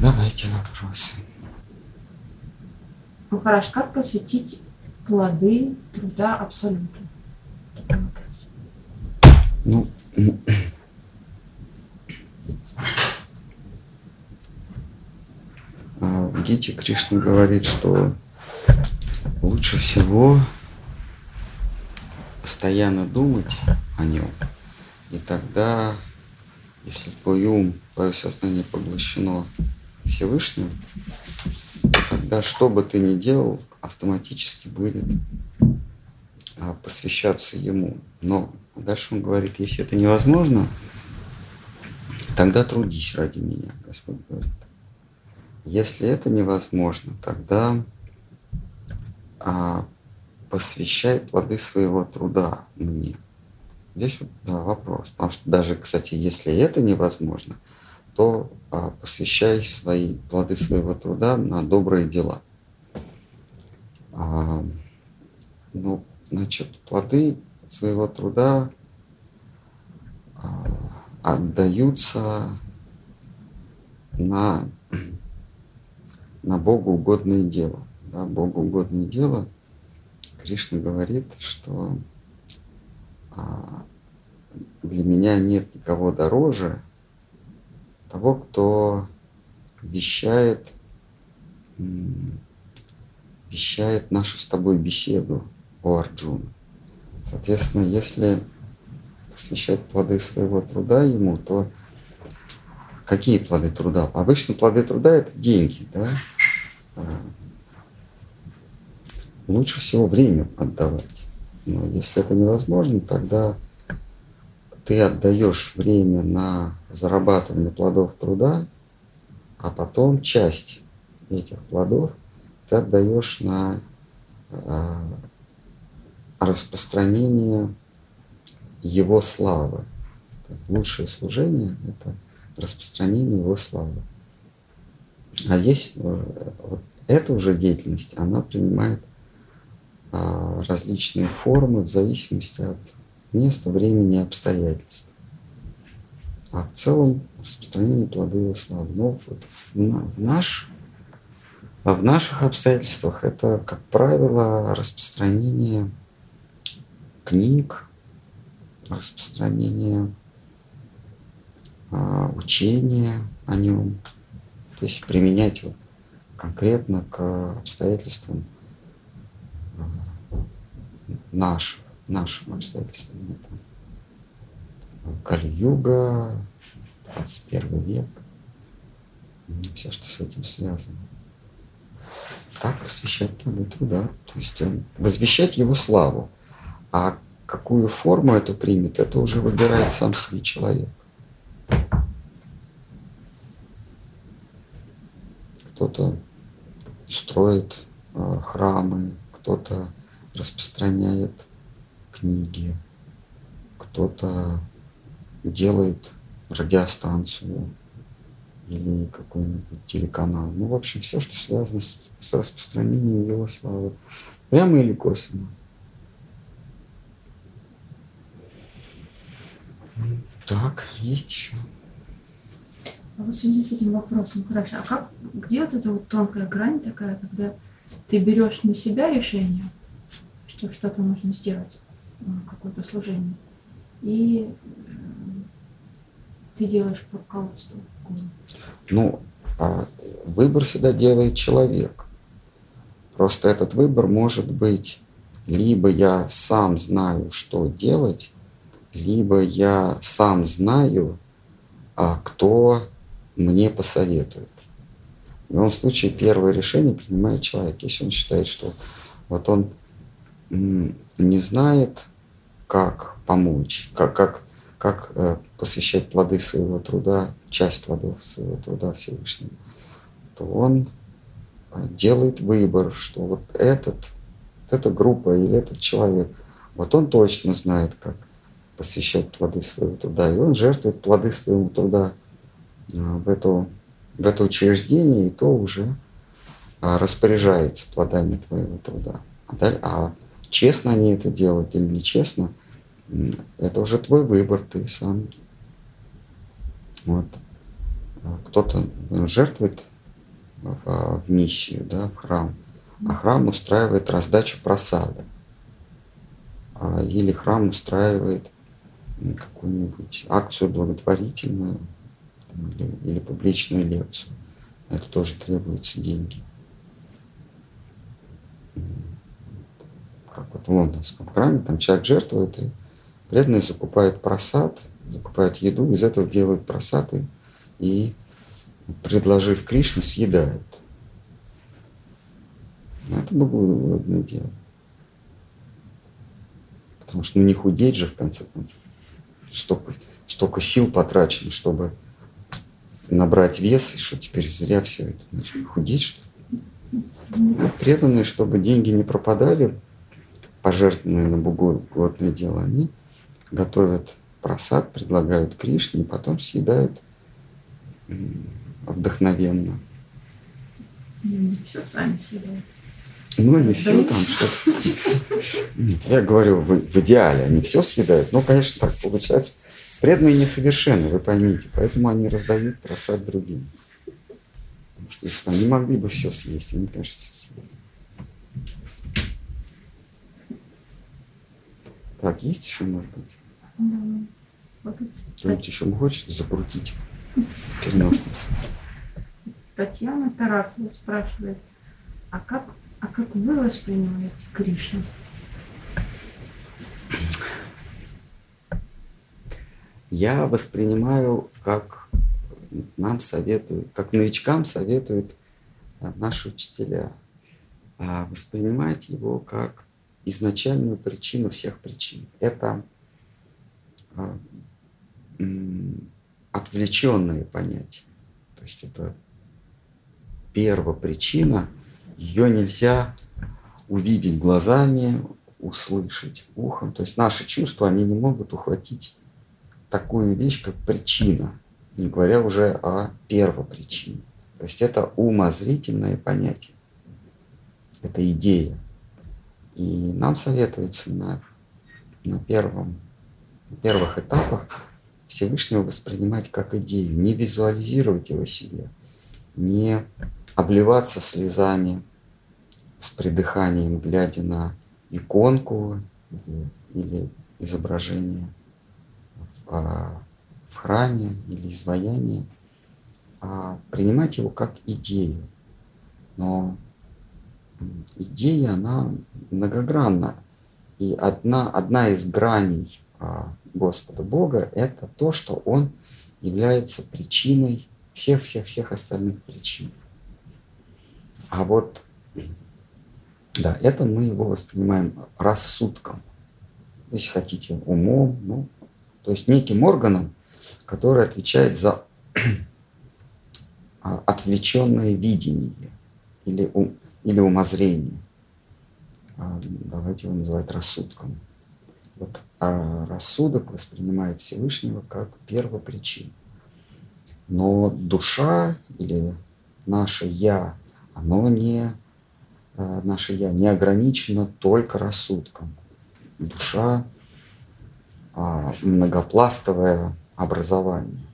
давайте вопросы. Ну хорошо, как посвятить плоды труда абсолюту? Ну, в Гите Кришна говорит, что лучше всего постоянно думать о нем, и тогда, если твой ум, твое сознание поглощено Всевышним, то тогда что бы ты ни делал, автоматически будет а, посвящаться ему. Но дальше он говорит, если это невозможно, тогда трудись ради меня, Господь говорит. Если это невозможно, тогда а, посвящай плоды своего труда мне. Здесь вот да, вопрос. Потому что даже, кстати, если это невозможно, то а, посвящай свои плоды своего труда на добрые дела. А, ну, значит, плоды своего труда а, отдаются на, на Богу угодное дело. Да, Богу угодное дело. Кришна говорит, что для меня нет никого дороже того, кто вещает, вещает нашу с тобой беседу о Арджуна. Соответственно, если посвящать плоды своего труда ему, то какие плоды труда? Обычно плоды труда это деньги, да? А, лучше всего время отдавать. Но если это невозможно, тогда ты отдаешь время на зарабатывание плодов труда, а потом часть этих плодов ты отдаешь на э, распространение его славы. Лучшее служение – это распространение его славы. А здесь э, вот эта уже деятельность, она принимает а, различные формы в зависимости от места, времени и обстоятельств. А в целом распространение плоды его славы. Но вот в, в, наш, в наших обстоятельствах это, как правило, распространение книг, распространение а, учения о нем. То есть применять вот конкретно к обстоятельствам – наш, нашим обстоятельствам. Это Кали-юга, 21 век, все, что с этим связано. Так посвящать плоды труда, то есть возвещать его славу. А какую форму это примет, это уже выбирает сам себе человек. Кто-то строит э, храмы, кто-то распространяет книги, кто-то делает радиостанцию или какой-нибудь телеканал. Ну, в общем, все, что связано с, с распространением его славы. Прямо или косвенно. Так, есть еще. А вот в связи с этим вопросом, хорошо, а как, где вот эта вот тонкая грань такая, когда ты берешь на себя решение, что что-то нужно сделать, какое-то служение, и э, ты делаешь по руководству. Ну, а выбор всегда делает человек. Просто этот выбор может быть либо я сам знаю, что делать, либо я сам знаю, а кто мне посоветует. В любом случае, первое решение принимает человек. Если он считает, что вот он не знает, как помочь, как, как, как э, посвящать плоды своего труда, часть плодов своего труда Всевышнему, то он э, делает выбор, что вот этот, вот эта группа или этот человек, вот он точно знает, как посвящать плоды своего труда, и он жертвует плоды своего труда э, в эту в это учреждение, и то уже распоряжается плодами твоего труда. А честно они это делают или нечестно, это уже твой выбор, ты сам. Вот. кто-то жертвует в, в миссию, да, в храм, а храм устраивает раздачу просада. А, или храм устраивает какую-нибудь акцию благотворительную или, или публичную лекцию. Это тоже требуются деньги. Как вот в лондонском храме, там человек жертвует, и преданные закупают просад, закупают еду, из этого делают просады и, предложив Кришне, съедают. Это богоугодное дело. Потому что ну не худеть же в конце концов. Столько, столько сил потрачено, чтобы набрать вес, и что теперь зря все это. Значит, худеть что ли? Преданные, чтобы деньги не пропадали, пожертвованные на богоугодное дело, они готовят просад, предлагают Кришне, и потом съедают вдохновенно. Все сами съедают. Ну, не все там что-то. Нет, я говорю, в, в идеале они все съедают. Ну, конечно, так получается. Преданные несовершенны, вы поймите. Поэтому они раздают просад другим. Потому что если бы они могли бы все съесть, они, конечно, все съели. Так, есть еще, может быть? Да. Кто-нибудь еще хочет закрутить в переносном смысле? Татьяна Тарасова спрашивает, а как а как вы воспринимаете Кришну? Я воспринимаю, как нам советуют, как новичкам советуют наши учителя, а воспринимать его как изначальную причину всех причин. Это а, отвлеченные понятия. То есть это первопричина, ее нельзя увидеть глазами, услышать ухом. То есть наши чувства, они не могут ухватить такую вещь, как причина, не говоря уже о первопричине. То есть это умозрительное понятие, это идея. И нам советуется на, на, первом, первых этапах Всевышнего воспринимать как идею, не визуализировать его себе, не обливаться слезами с придыханием, глядя на иконку или, или изображение в, а, в храме или изваяние, а принимать его как идею. Но идея, она многогранна. И одна, одна из граней а, Господа Бога – это то, что Он является причиной всех-всех-всех остальных причин. А вот, да, это мы его воспринимаем рассудком, если хотите, умом, ну, то есть неким органом, который отвечает за отвлеченное видение или, ум, или умозрение. А, давайте его называть рассудком. Вот, а рассудок воспринимает Всевышнего как первопричину. Но душа или наше «я» оно не, э, наше «я» не ограничено только рассудком. Душа а, многопластовое образование.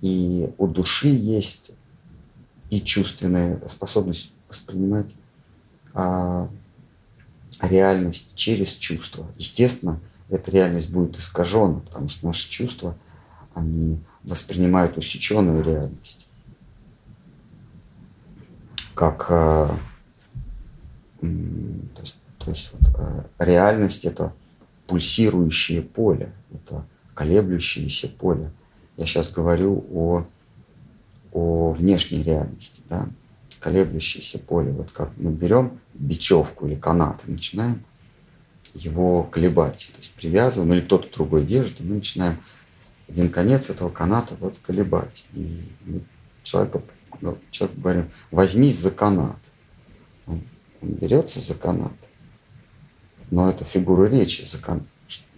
И у души есть и чувственная способность воспринимать а, реальность через чувства. Естественно, эта реальность будет искажена, потому что наши чувства, они воспринимают усеченную реальность как э, то есть, то есть вот, э, реальность это пульсирующее поле, это колеблющееся поле. Я сейчас говорю о, о внешней реальности, да, колеблющееся поле. Вот как мы берем бечевку или канат и начинаем его колебать, то есть привязываем, или кто-то другой держит, и мы начинаем один конец этого каната вот колебать. И человека ну, человек говорим, возьмись за канат. Он, он берется за канат, но это фигура речи, за кан...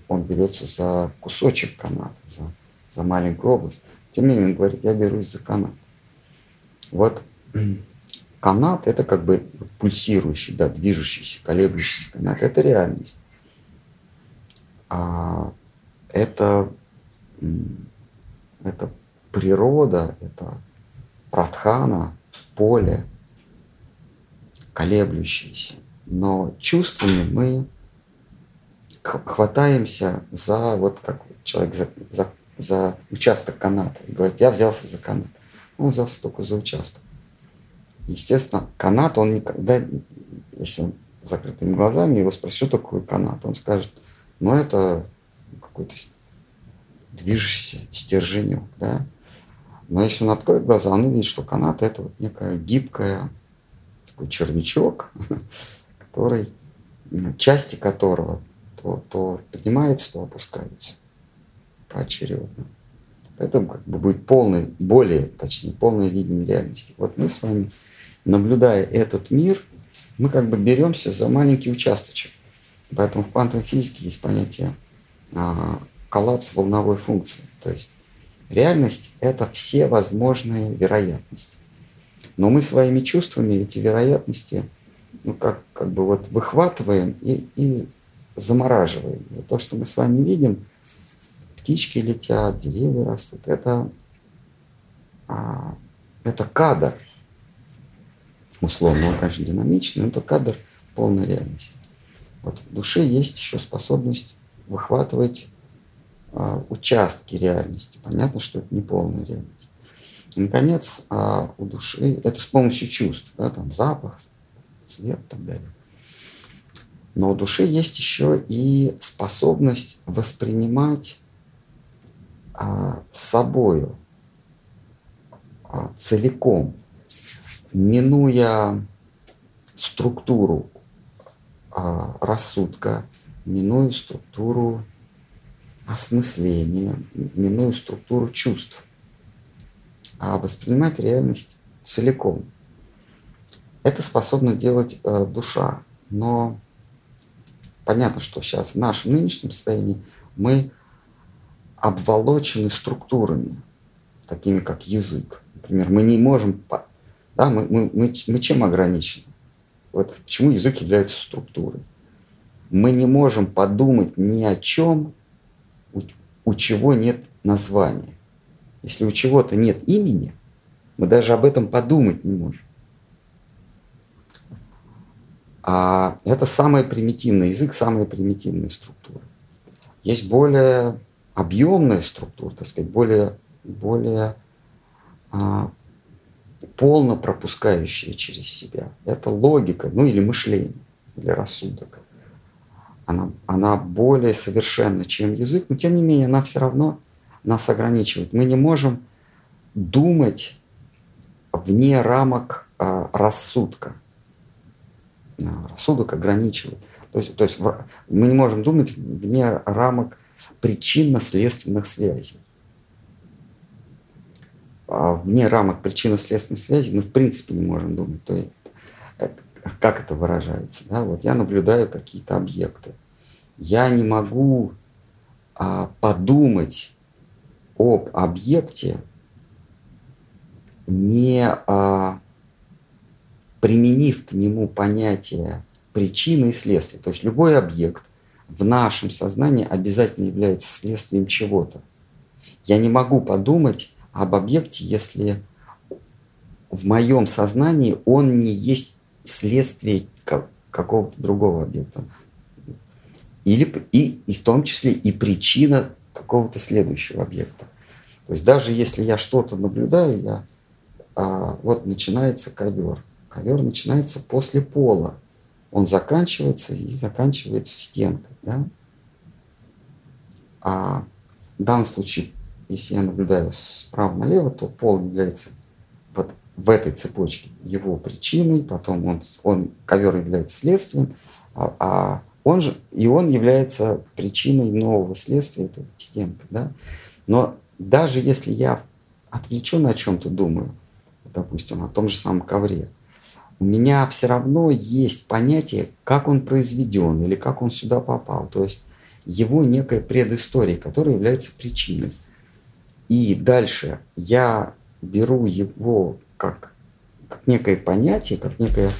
он берется за кусочек каната, за, за маленькую область. Тем не менее, он говорит, я берусь за канат. Вот канат – это как бы пульсирующий, да, движущийся, колеблющийся канат. Это реальность. А это, это природа, это пратхана, поле, колеблющееся. Но чувствами мы хватаемся за, вот как человек за, за, за участок каната. И говорит, я взялся за канат. Он взялся только за участок. Естественно, канат, он никогда, если он закрытыми глазами, его спросят, что такое канат, он скажет, ну это какой-то движущийся стерженек, да. Но если он откроет глаза, он увидит, что канат это вот некая гибкая, такой червячок, который, части которого то, то поднимается, то опускается поочередно. Поэтому как бы будет полный, более, точнее, полное видение реальности. Вот мы с вами, наблюдая этот мир, мы как бы беремся за маленький участочек. Поэтому в квантовой физике есть понятие а, коллапс волновой функции. То есть реальность – это все возможные вероятности. Но мы своими чувствами эти вероятности ну, как, как бы вот выхватываем и, и замораживаем. Вот то, что мы с вами видим, птички летят, деревья растут, это, а, это кадр. Условно, он, конечно, динамичный, но это кадр полной реальности. Вот в душе есть еще способность выхватывать а, участки реальности. Понятно, что это не полная реальность. И, наконец, а, у души это с помощью чувств, да, там запах, цвет и так далее. Но у души есть еще и способность воспринимать а, собою а, целиком, минуя структуру а, рассудка, минуя структуру осмысления, минуя структуру чувств, а воспринимать реальность целиком. Это способна делать э, душа, но понятно, что сейчас в нашем нынешнем состоянии мы обволочены структурами, такими как язык. Например, мы не можем... Да, мы, мы, мы, мы чем ограничены? Вот почему язык является структурой. Мы не можем подумать ни о чем, у, у чего нет названия. Если у чего-то нет имени, мы даже об этом подумать не можем. А это самая примитивная язык, самая примитивная структура. Есть более объемная структура, так сказать, более, более а, полно пропускающая через себя. Это логика, ну или мышление, или рассудок. Она, она более совершенна, чем язык, но тем не менее она все равно нас ограничивает. Мы не можем думать вне рамок а, рассудка. А, рассудок ограничивает. То есть, то есть мы не можем думать вне рамок причинно-следственных связей. А вне рамок причинно-следственных связей мы в принципе не можем думать. То есть, как это выражается? Да? Вот я наблюдаю какие-то объекты. Я не могу а, подумать об объекте, не а, применив к нему понятие причины и следствия. То есть любой объект в нашем сознании обязательно является следствием чего-то. Я не могу подумать об объекте, если в моем сознании он не есть следствие какого-то другого объекта. Или, и, и в том числе и причина какого-то следующего объекта. То есть даже если я что-то наблюдаю, я, а, вот начинается ковер. Ковер начинается после пола он заканчивается и заканчивается стенкой. Да? А в данном случае, если я наблюдаю справа налево, то пол является вот в этой цепочке его причиной, потом он, он ковер является следствием, а, а он же, и он является причиной нового следствия, это стенка. Да? Но даже если я отвлеченно о чем-то думаю, допустим, о том же самом ковре, у меня все равно есть понятие, как он произведен или как он сюда попал. То есть его некая предыстория, которая является причиной. И дальше я беру его как, как некое понятие, как некое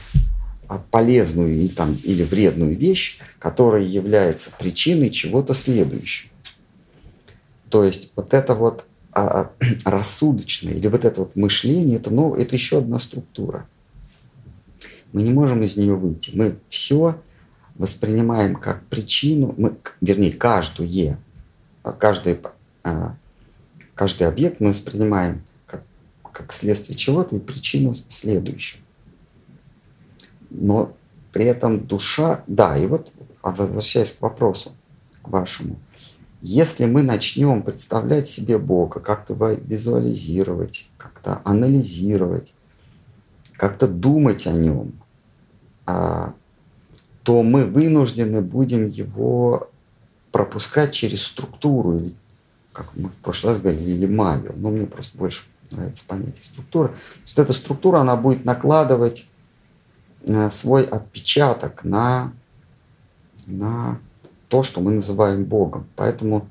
а, полезную и, там, или вредную вещь, которая является причиной чего-то следующего. То есть вот это вот а, рассудочное или вот это вот мышление, это, ну, это еще одна структура. Мы не можем из нее выйти. Мы все воспринимаем как причину, мы, вернее, каждую, каждый, а, каждый объект мы воспринимаем как, как следствие чего-то и причину следующую. Но при этом душа, да, и вот возвращаясь к вопросу, к вашему, если мы начнем представлять себе Бога, как-то визуализировать, как-то анализировать, как-то думать о нем, а, то мы вынуждены будем его пропускать через структуру, как мы в прошлый раз говорили, или магию. Но мне просто больше нравится понятие структура. То есть эта структура, она будет накладывать э, свой отпечаток на, на то, что мы называем Богом. Поэтому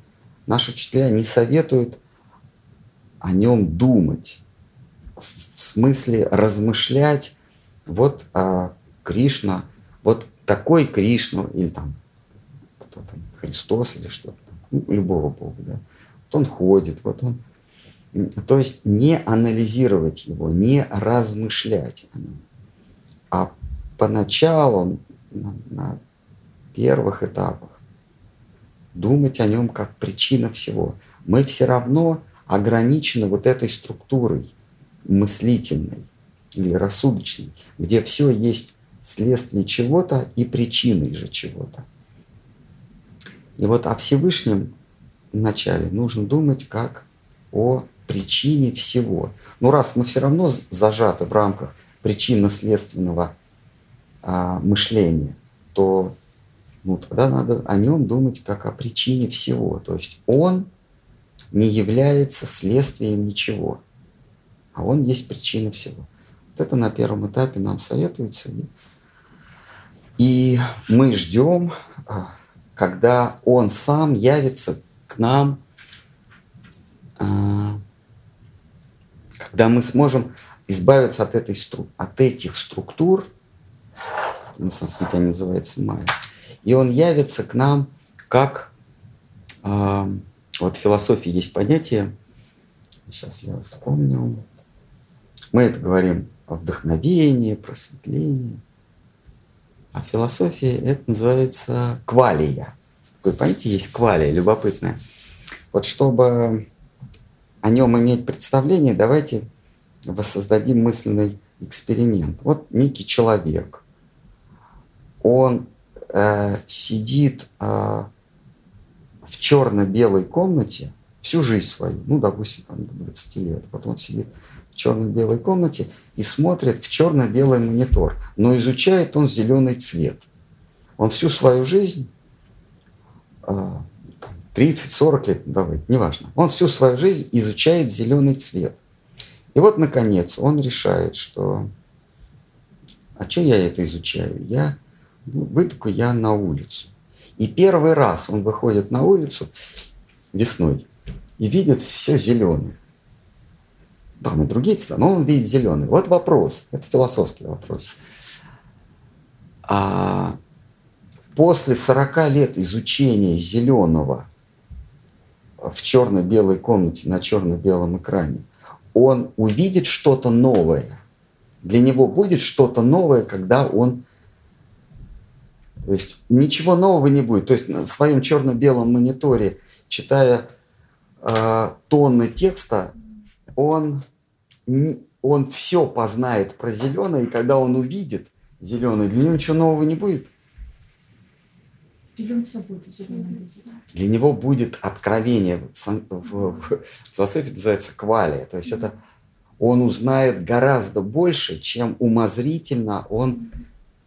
наши учителя не советуют о нем думать, в смысле размышлять, вот а, Кришна, вот такой Кришна, или там кто там, Христос или что-то, ну, любого Бога, да. Вот он ходит, вот он. То есть не анализировать его, не размышлять о нем, а поначалу на, на первых этапах думать о нем как причина всего. Мы все равно ограничены вот этой структурой мыслительной или рассудочной, где все есть следствие чего-то и причиной же чего-то. И вот о Всевышнем вначале нужно думать как о причине всего. Но раз мы все равно зажаты в рамках причинно-следственного а, мышления, то ну, тогда надо о нем думать как о причине всего. То есть он не является следствием ничего, а он есть причина всего. Вот это на первом этапе нам советуется. И мы ждем, а, когда он сам явится к нам, а, когда мы сможем избавиться от, этой, от этих структур, на санскрите они называются майя, и он явится к нам как... Э, вот в философии есть понятие, сейчас я вспомню, мы это говорим о вдохновении, просветлении, а в философии это называется квалия. Такое понятие есть квалия, любопытное. Вот чтобы о нем иметь представление, давайте воссоздадим мысленный эксперимент. Вот некий человек, он э, сидит э, в черно-белой комнате всю жизнь свою, ну, допустим, там, до 20 лет, потом он сидит черно-белой комнате и смотрит в черно-белый монитор, но изучает он зеленый цвет. Он всю свою жизнь, э, 30-40 лет, давай, неважно, он всю свою жизнь изучает зеленый цвет. И вот, наконец, он решает, что а что я это изучаю? Я ну, выйду я на улицу. И первый раз он выходит на улицу весной и видит все зеленое. Там и другие цвета, но он видит зеленый. Вот вопрос, это философский вопрос. А после 40 лет изучения зеленого в черно-белой комнате на черно-белом экране, он увидит что-то новое. Для него будет что-то новое, когда он то есть ничего нового не будет. То есть на своем черно-белом мониторе, читая э, тонны текста, он, он все познает про зеленое, и когда он увидит зеленый, для него ничего нового не будет. Для него будет откровение. В, философии называется квалия. То есть это он узнает гораздо больше, чем умозрительно он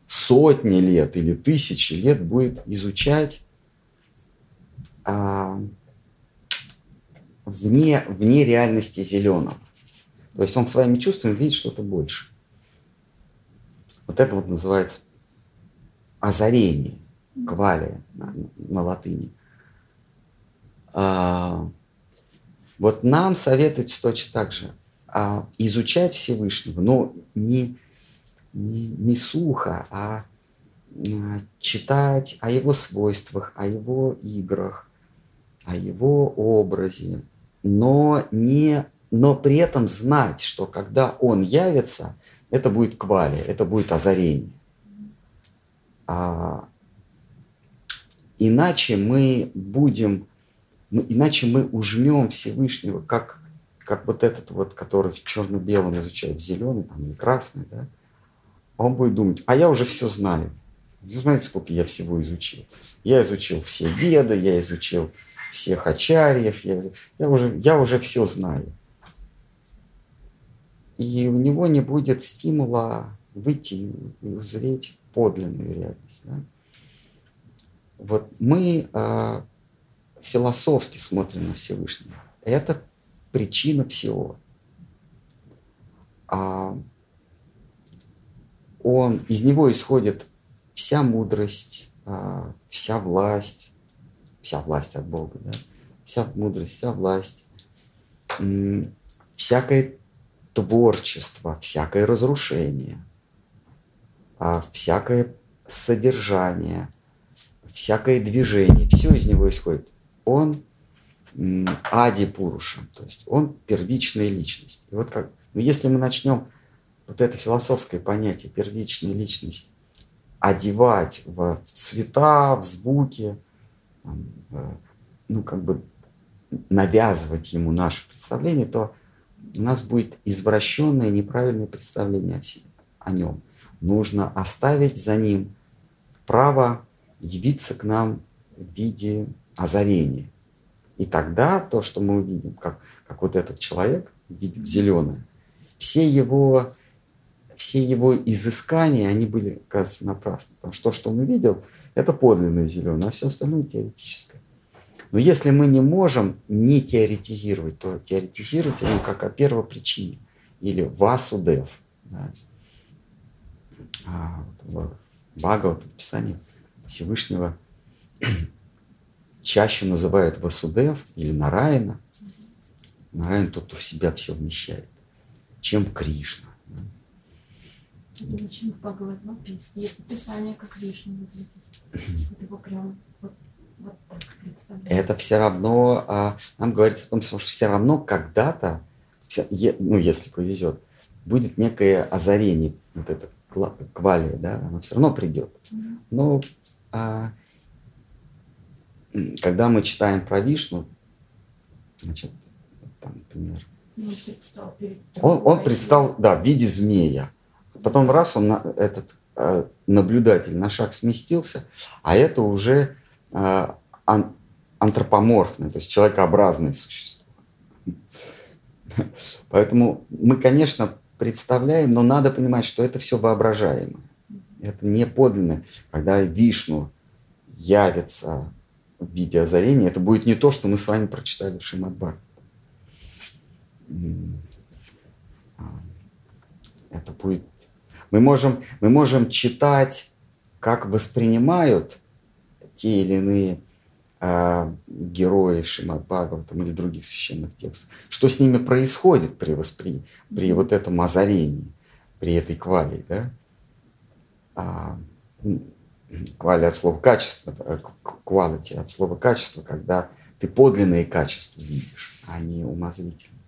сотни лет или тысячи лет будет изучать а, вне, вне реальности зеленого. То есть он своими чувствами видит что-то больше. Вот это вот называется озарение, квалия на, на латыни. А, вот нам советуется точно так же а, изучать Всевышнего, но не не, не сухо, а, а читать о его свойствах, о его играх, о его образе, но, не, но при этом знать, что когда он явится, это будет квали, это будет озарение. А, иначе мы будем, иначе мы ужмем Всевышнего, как, как вот этот вот, который в черно-белом изучает зеленый там, или красный, да, он будет думать, а я уже все знаю. Вы знаете, сколько я всего изучил? Я изучил все веды, я изучил всех ачарьев, я, я, уже, я уже все знаю. И у него не будет стимула выйти и узреть подлинную реальность. Да? Вот мы э, философски смотрим на Всевышнего. Это причина всего. А он, из него исходит вся мудрость, а, вся власть, вся власть от Бога, да? вся мудрость, вся власть, всякое творчество, всякое разрушение, а, всякое содержание, всякое движение, все из него исходит. Он Ади Пуруша, то есть он первичная личность. И вот как, ну если мы начнем вот это философское понятие первичная личность одевать в, цвета, в звуки, в, ну, как бы навязывать ему наше представление, то у нас будет извращенное, неправильное представление о, себе, о нем. Нужно оставить за ним право явиться к нам в виде озарения. И тогда то, что мы увидим, как, как вот этот человек видит зеленое, все его все его изыскания, они были, кажется, напрасны. Потому что то, что он увидел, это подлинное зеленое, а все остальное теоретическое. Но если мы не можем не теоретизировать, то теоретизировать ну, как о первопричине или васудев. Да. А, в Бхагават, в Писании Всевышнего чаще называют Васудев или Нараина. Нараин тот, кто в себя все вмещает, чем Кришна. Зачем в Бхагавадгите есть описание, как Вишну выглядит? Вот его прям вот, вот. Это все равно, а, нам говорится о том, что все равно когда-то, ну, если повезет, будет некое озарение, вот это квалия, да, оно все равно придет. Но а, когда мы читаем про Вишну, значит, там, например, он предстал, перед он, он предстал, да, в виде змея. Потом раз он, этот э, наблюдатель на шаг сместился, а это уже антропоморфное, то есть человекообразное существо. Поэтому мы, конечно, представляем, но надо понимать, что это все воображаемое. Это не подлинное. Когда Вишну явится в виде озарения, это будет не то, что мы с вами прочитали в Шимадбар. А, это будет мы можем, мы можем читать, как воспринимают те или иные э, герои Шимат Бхагаватам или других священных текстов, что с ними происходит при, воспри... при вот этом озарении, при этой квали. Да? А, квали от слова качество, quality от слова качество, когда ты подлинные качества видишь, а не умозрительные.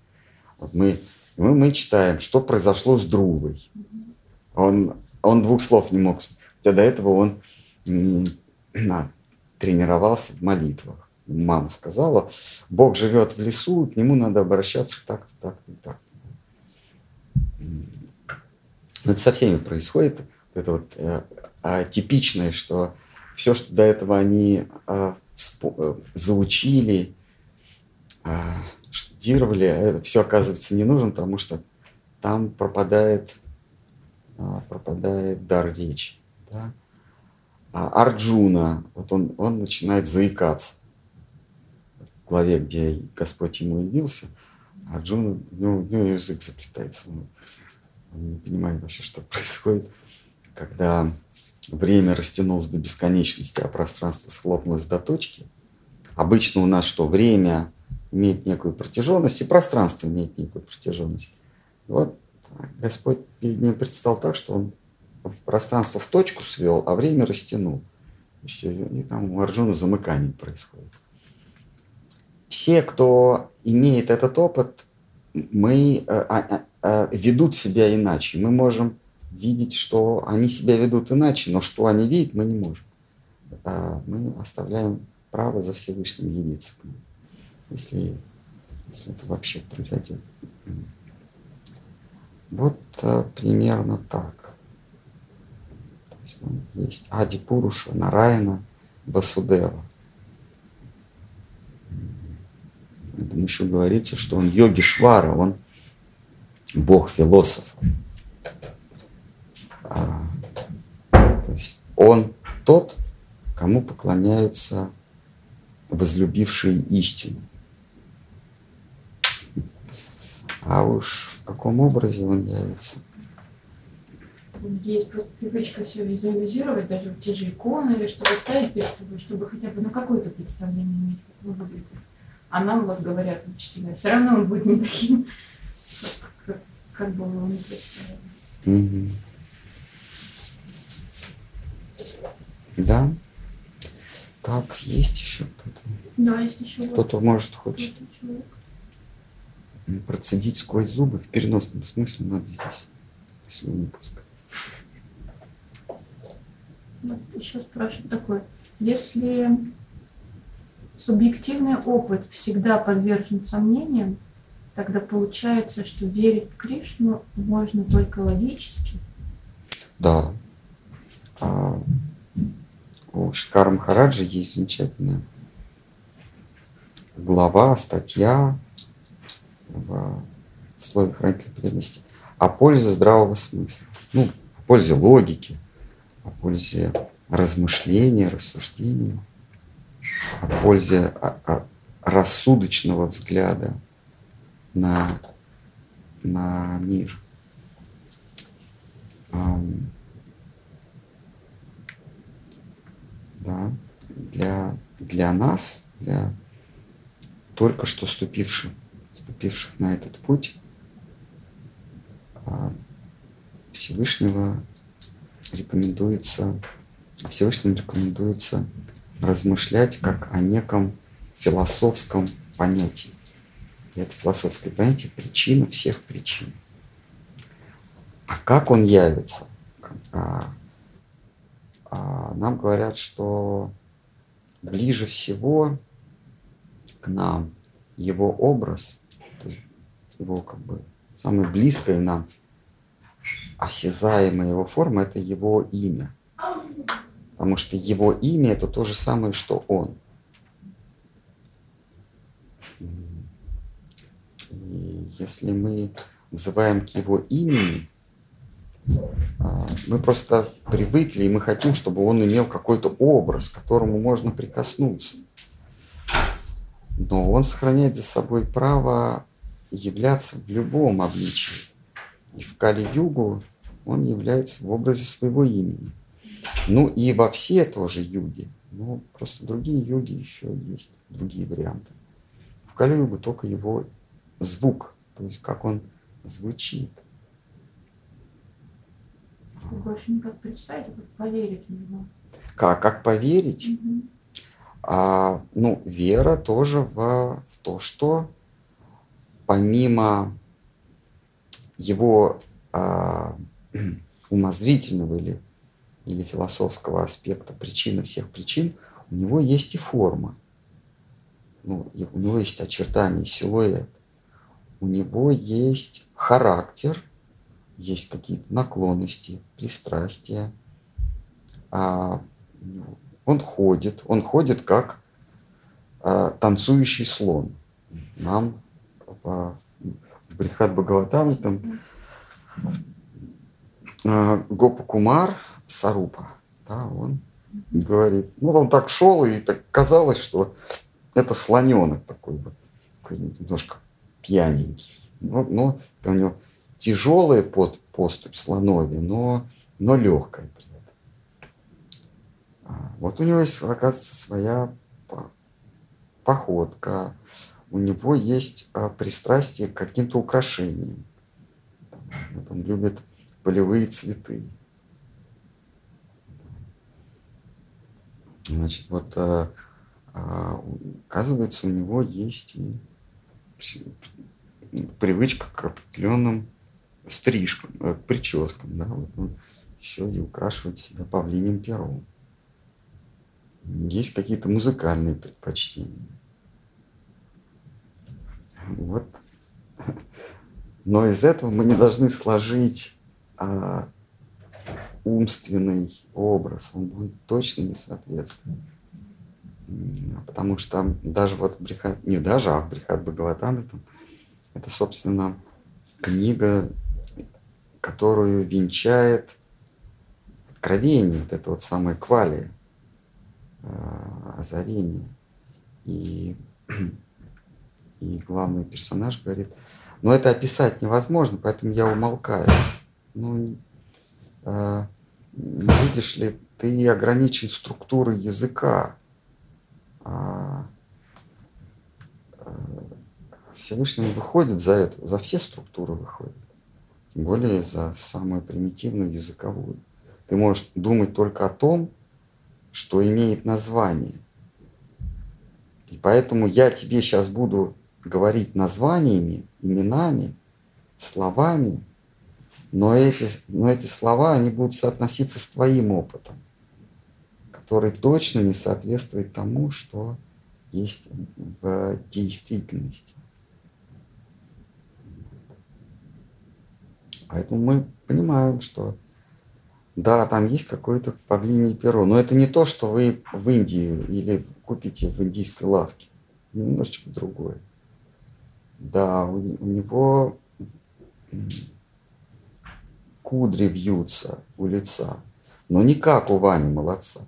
Вот мы, мы, мы читаем, что произошло с Друвой. Он, он двух слов не мог, хотя до этого он а, тренировался в молитвах. Мама сказала, Бог живет в лесу, к нему надо обращаться так-то, так-то и так-то. Но это со всеми происходит. Это вот э, а, типичное, что все, что до этого они а, э, заучили, а, штудировали, это все оказывается не нужно, потому что там пропадает а, пропадает дар речи. Да? А Арджуна, вот он, он начинает заикаться. В главе, где Господь ему явился, Арджуна, ну, у него язык заплетается. Он, он не понимает вообще, что происходит, когда время растянулось до бесконечности, а пространство схлопнулось до точки. Обычно у нас что? Время имеет некую протяженность, и пространство имеет некую протяженность. Вот Господь перед ним предстал так, что он пространство в точку свел, а время растянул. И, все, и там у Арджуна замыкание происходит. все, кто имеет этот опыт, мы э, а, а, ведут себя иначе. Мы можем видеть, что они себя ведут иначе, но что они видят, мы не можем. Мы оставляем право за Всевышним явиться если, если это вообще произойдет. Вот а, примерно так. Есть Ади Пуруша, Нараяна, Васудева. Там еще говорится, что он йоги Швара, он бог философов. А, то есть он тот, кому поклоняются возлюбившие истину. А уж в каком образе он явится? Есть просто привычка все визуализировать, даже те же иконы или что-то ставить перед собой, чтобы хотя бы ну, какое-то представление иметь, как он выглядит. А нам вот говорят учителя, все равно он будет не таким, как, как, как бы его не представляли. Угу. Да. Так, есть еще кто-то? Да, есть еще. Кто-то, может, хочет. Процедить сквозь зубы в переносном смысле надо здесь слюни пускать. Вот еще спрашиваю такое. Если субъективный опыт всегда подвержен сомнениям, тогда получается, что верить в Кришну можно только логически? Да. А у Шкара Махараджа есть замечательная глава, статья в слове хранителя преданности, о пользе здравого смысла, ну, о пользе логики, о пользе размышления, рассуждения, о пользе рассудочного взгляда на, на мир. Да, для, для нас, для только что ступивших вступивших на этот путь, а, Всевышнего рекомендуется, Всевышним рекомендуется размышлять как о неком философском понятии. И это философское понятие – причина всех причин. А как он явится? А, а, нам говорят, что ближе всего к нам его образ его как бы самая близкая нам осязаемая его форма – это его имя. Потому что его имя – это то же самое, что он. И если мы называем к его имени, а, мы просто привыкли, и мы хотим, чтобы он имел какой-то образ, к которому можно прикоснуться. Но он сохраняет за собой право являться в любом обличии. И в Кали-югу он является в образе своего имени. Ну и во все тоже юги. Ну, просто другие юги еще есть, другие варианты. В Кали-югу только его звук, то есть как он звучит. Больше никак представить, как поверить в него. Как, как поверить? Угу. А, ну, вера тоже в, в то, что помимо его э, умозрительного или, или философского аспекта причины всех причин, у него есть и форма. Ну, и у него есть очертания, силуэт. У него есть характер, есть какие-то наклонности, пристрастия. А, он ходит, он ходит как а, танцующий слон. Нам в Брихат Бхагаватам, там а, Гопа Кумар Сарупа, да, он говорит, ну он так шел и так казалось, что это слоненок такой вот, немножко пьяненький, но, но у него тяжелая под поступь слоновья, но, но легкая при этом. А, вот у него есть, оказывается, своя походка, у него есть а, пристрастие к каким-то украшениям. Вот он любит полевые цветы. Значит, вот а, а, оказывается, у него есть и привычка к определенным стрижкам, э, к прическам, да, вот он еще и украшивает себя павлиним пером. Есть какие-то музыкальные предпочтения. Вот. Но из этого мы не должны сложить а, умственный образ. Он будет точно не соответствовать. Потому что даже вот в Брихат, не даже, а в Брихат Бхагаватаме, там, это, собственно, книга, которую венчает откровение, вот это вот самое квали, э, озарение. И, и главный персонаж говорит, но это описать невозможно, поэтому я умолкаю. Ну, э, видишь ли, ты ограничен структурой языка. А, э, Всевышний выходит за эту, за все структуры выходит. Тем более за самую примитивную языковую. Ты можешь думать только о том, что имеет название. И поэтому я тебе сейчас буду говорить названиями, именами, словами, но эти, но эти слова, они будут соотноситься с твоим опытом, который точно не соответствует тому, что есть в действительности. Поэтому мы понимаем, что да, там есть какое-то павлинье перо, но это не то, что вы в Индию или купите в индийской лавке. Немножечко другое. Да, у, у него кудри вьются у лица, но не как у Вани молодца.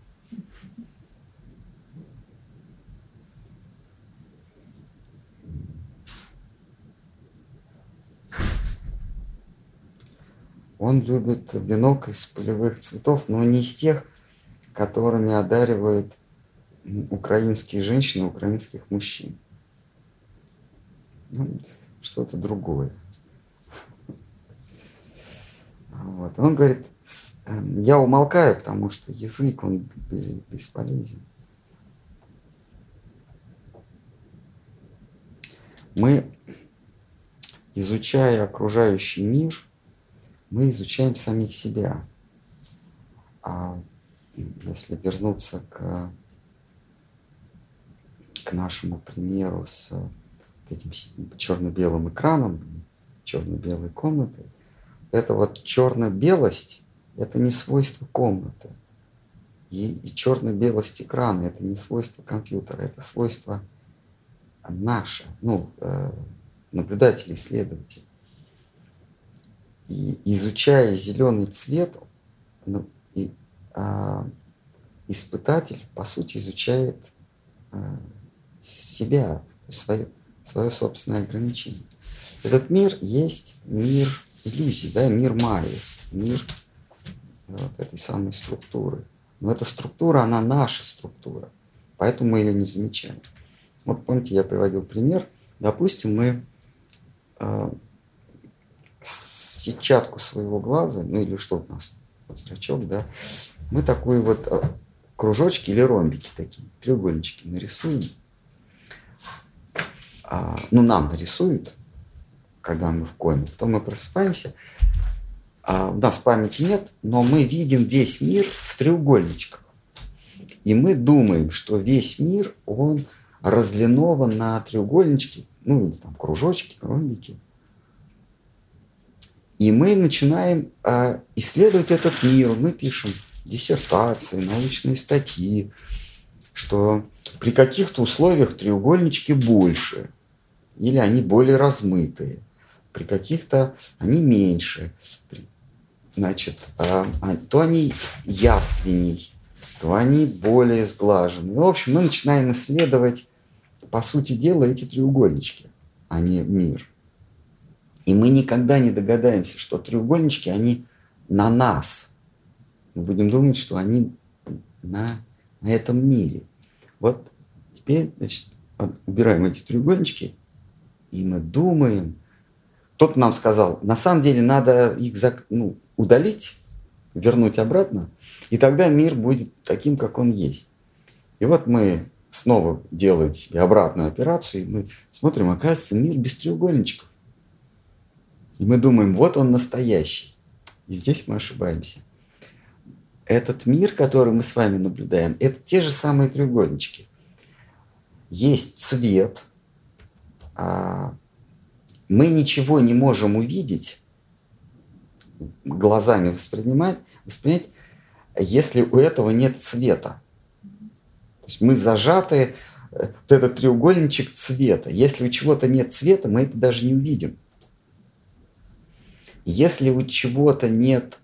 Он любит венок из полевых цветов, но не из тех, которыми одаривают украинские женщины, украинских мужчин. Ну, что-то другое. Вот. Он говорит, эм, я умолкаю, потому что язык, он бесполезен. Мы, изучая окружающий мир, мы изучаем самих себя. А если вернуться к, к нашему примеру с этим черно-белым экраном, черно-белой комнатой, это вот черно-белость – это не свойство комнаты. И, и черно-белость экрана – это не свойство компьютера, это свойство наше, ну, э, наблюдатель, исследователь. И изучая зеленый цвет, ну, и, а, испытатель, по сути, изучает а, себя, свое, свое собственное ограничение. Этот мир есть мир иллюзий, да, мир Майи, мир вот этой самой структуры. Но эта структура, она наша структура, поэтому мы ее не замечаем. Вот помните, я приводил пример. Допустим, мы э, сетчатку своего глаза, ну или что у нас, вот зрачок, да, мы такой вот э, кружочки или ромбики такие, треугольнички нарисуем. А, ну, нам нарисуют, когда мы в коме. Потом мы просыпаемся, а, у нас памяти нет, но мы видим весь мир в треугольничках. И мы думаем, что весь мир, он разлинован на треугольнички, ну или там кружочки, ромбики. И мы начинаем э, исследовать этот мир. Мы пишем диссертации, научные статьи, что при каких-то условиях треугольнички больше, или они более размытые, при каких-то они меньше. Значит, э, то они явственней, то они более сглажены. В общем, мы начинаем исследовать, по сути дела, эти треугольнички, а не мир. И мы никогда не догадаемся, что треугольнички, они на нас. Мы будем думать, что они на, на этом мире. Вот теперь, значит, убираем эти треугольнички, и мы думаем. Кто-то нам сказал, на самом деле надо их ну, удалить, вернуть обратно, и тогда мир будет таким, как он есть. И вот мы снова делаем себе обратную операцию, и мы смотрим, оказывается, мир без треугольничков. И мы думаем, вот он настоящий. И здесь мы ошибаемся. Этот мир, который мы с вами наблюдаем, это те же самые треугольнички. Есть цвет, мы ничего не можем увидеть, глазами воспринимать, воспринять, если у этого нет цвета. То есть мы зажаты, э, вот этот треугольничек цвета. Если у чего-то нет цвета, мы это даже не увидим. Если у чего-то нет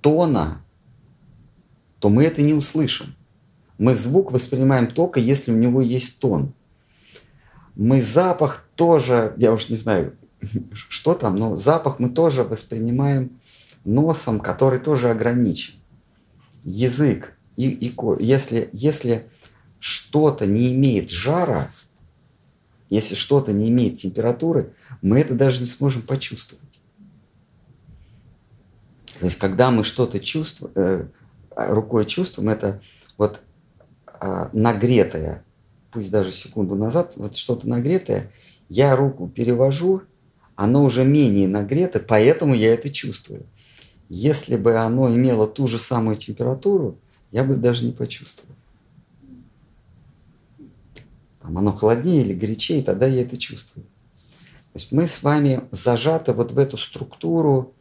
тона, то мы это не услышим. Мы звук воспринимаем только, если у него есть тон. Мы запах тоже, я уж не знаю, что там, но запах мы тоже воспринимаем носом, который тоже ограничен. Язык и, и если, если что-то не имеет жара, если что-то не имеет температуры, мы это даже не сможем почувствовать. То есть, когда мы что-то чувствуем, э, рукой чувствуем, это вот э, нагретое, пусть даже секунду назад, вот что-то нагретое, я руку перевожу, оно уже менее нагрето, поэтому я это чувствую. Если бы оно имело ту же самую температуру, я бы даже не почувствовал. Там оно холоднее или горячее, тогда я это чувствую. То есть мы с вами зажаты вот в эту структуру,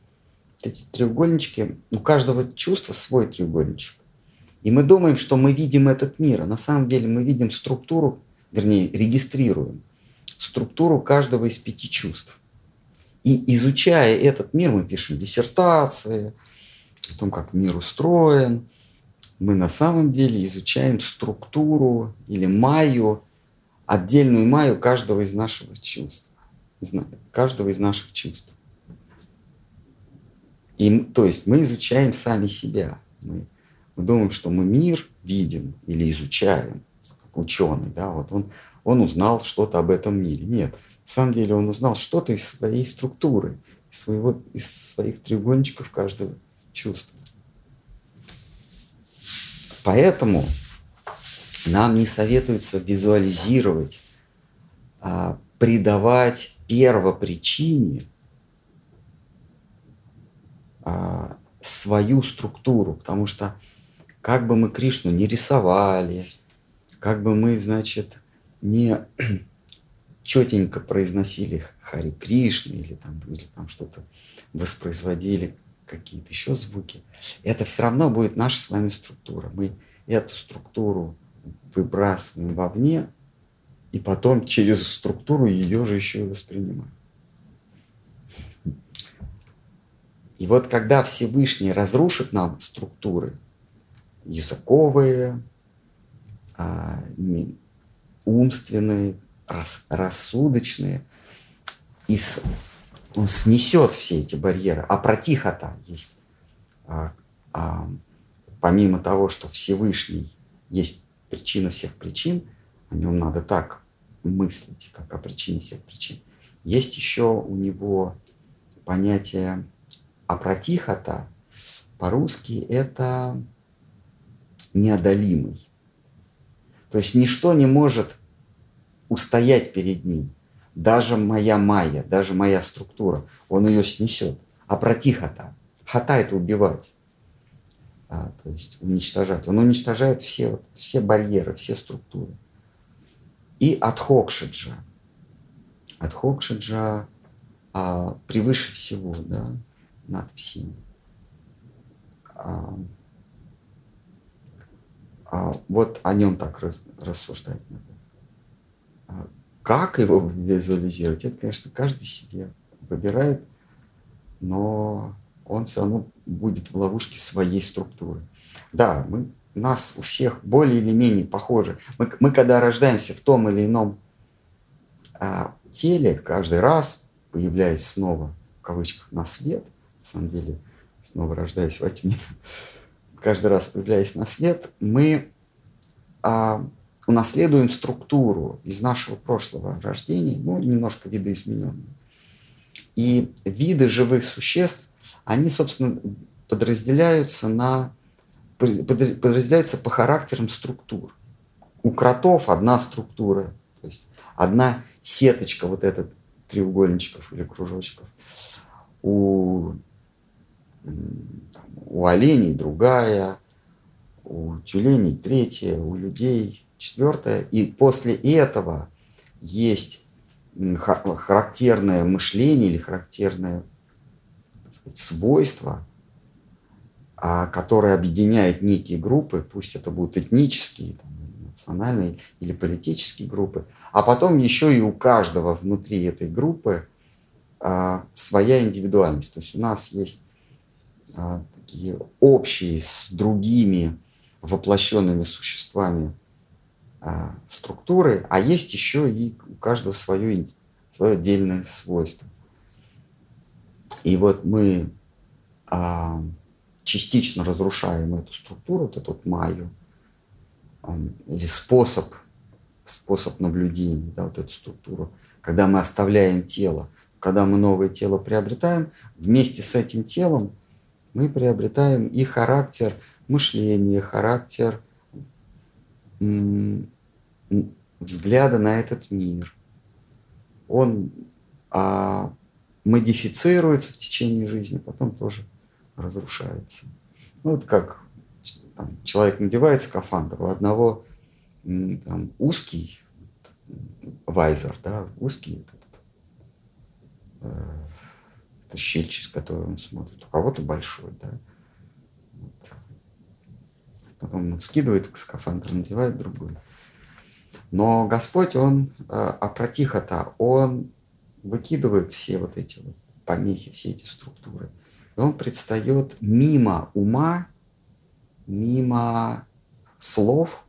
эти треугольнички, у каждого чувства свой треугольничек. И мы думаем, что мы видим этот мир, а на самом деле мы видим структуру, вернее, регистрируем структуру каждого из пяти чувств. И изучая этот мир, мы пишем диссертации о том, как мир устроен. Мы на самом деле изучаем структуру или майю, отдельную майю каждого из нашего чувств, каждого из наших чувств. И, то есть мы изучаем сами себя. Мы, мы думаем, что мы мир видим или изучаем, как ученый. Да? Вот он, он узнал что-то об этом мире. Нет, на самом деле он узнал что-то из своей структуры, из, своего, из своих треугольничков каждого чувства. Поэтому нам не советуется визуализировать, а придавать первопричине а, свою структуру, потому что как бы мы Кришну не рисовали, как бы мы, значит, не четенько произносили Хари Кришну или там, или там что-то воспроизводили, какие-то еще звуки, это все равно будет наша с вами структура. Мы эту структуру выбрасываем вовне, и потом через структуру ее же еще и воспринимаем. И вот когда Всевышний разрушит нам структуры языковые, а, умственные, рас, рассудочные. И с, он снесет все эти барьеры. А протихота есть. А, а, помимо того, что Всевышний есть причина всех причин, о нем надо так мыслить, как о причине всех причин. Есть еще у него понятие апротихота. По-русски это неодолимый. То есть ничто не может устоять перед ним. Даже моя майя, даже моя структура, он ее снесет. А про тихота. Хата – это убивать. А, то есть уничтожать. Он уничтожает все, все барьеры, все структуры. И Адхокшиджа. Адхокшиджа а, превыше всего, да, над всем. А, а, вот о нем так раз, рассуждать надо. Как его визуализировать, это, конечно, каждый себе выбирает, но он все равно будет в ловушке своей структуры. Да, мы, нас у всех более или менее похожи. Мы, мы когда рождаемся в том или ином а, теле, каждый раз, появляясь снова, в кавычках, на свет, на самом деле, снова рождаясь во тьме, каждый раз появляясь на свет, мы а, унаследуем структуру из нашего прошлого рождения, ну, немножко видоизмененную. И виды живых существ, они, собственно, подразделяются на подразделяются по характерам структур. у кротов одна структура, то есть одна сеточка вот этот треугольничков или кружочков. У, у оленей другая, у тюленей третья, у людей четвертая. И после этого есть характерное мышление или характерное сказать, свойство, а, которое объединяет некие группы, пусть это будут этнические, там, национальные или политические группы, а потом еще и у каждого внутри этой группы а, своя индивидуальность. То есть у нас есть а, такие общие с другими воплощенными существами структуры, а есть еще и у каждого свое, свое отдельное свойство. И вот мы а, частично разрушаем эту структуру, вот эту вот майю, а, или способ, способ наблюдения, да, вот эту структуру, когда мы оставляем тело, когда мы новое тело приобретаем, вместе с этим телом мы приобретаем и характер мышления, характер взгляда на этот мир. Он а, модифицируется в течение жизни, потом тоже разрушается. Ну, вот как там, человек надевает скафандр, у одного там, узкий вайзер, да, узкий этот, э, это щель, через которую он смотрит, у кого-то большой, да. Вот. Потом он скидывает скафандр, надевает другой. Но Господь, Он, а, а протиха-то, Он выкидывает все вот эти вот помехи, все эти структуры. И Он предстает мимо ума, мимо слов,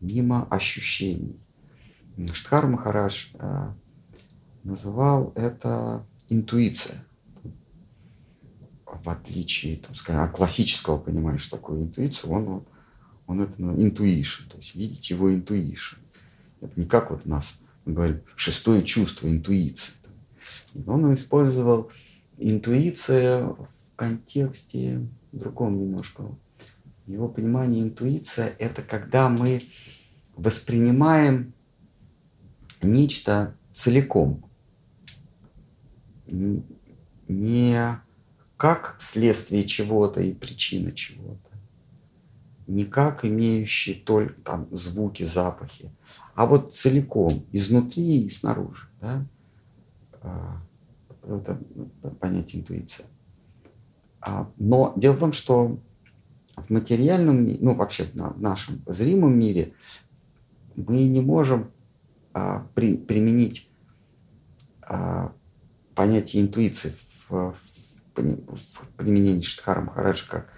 мимо ощущений. Штхар Махарадж а, называл это интуиция. В отличие там, скажем, от классического понимания, что такое интуиция, он, он это интуишн, то есть видеть его интуишн. Это не как вот нас, мы говорим, шестое чувство, интуиция. Он использовал интуиция в контексте другом немножко. Его понимание интуиция – это когда мы воспринимаем нечто целиком, не как следствие чего-то и причина чего-то, не как имеющие только там звуки, запахи, а вот целиком, изнутри и снаружи. Да? А, это понятие интуиция. А, но дело в том, что в материальном мире, ну вообще в нашем зримом мире, мы не можем а, при, применить понятие интуиции в, в, в применении Штхара Махараджа как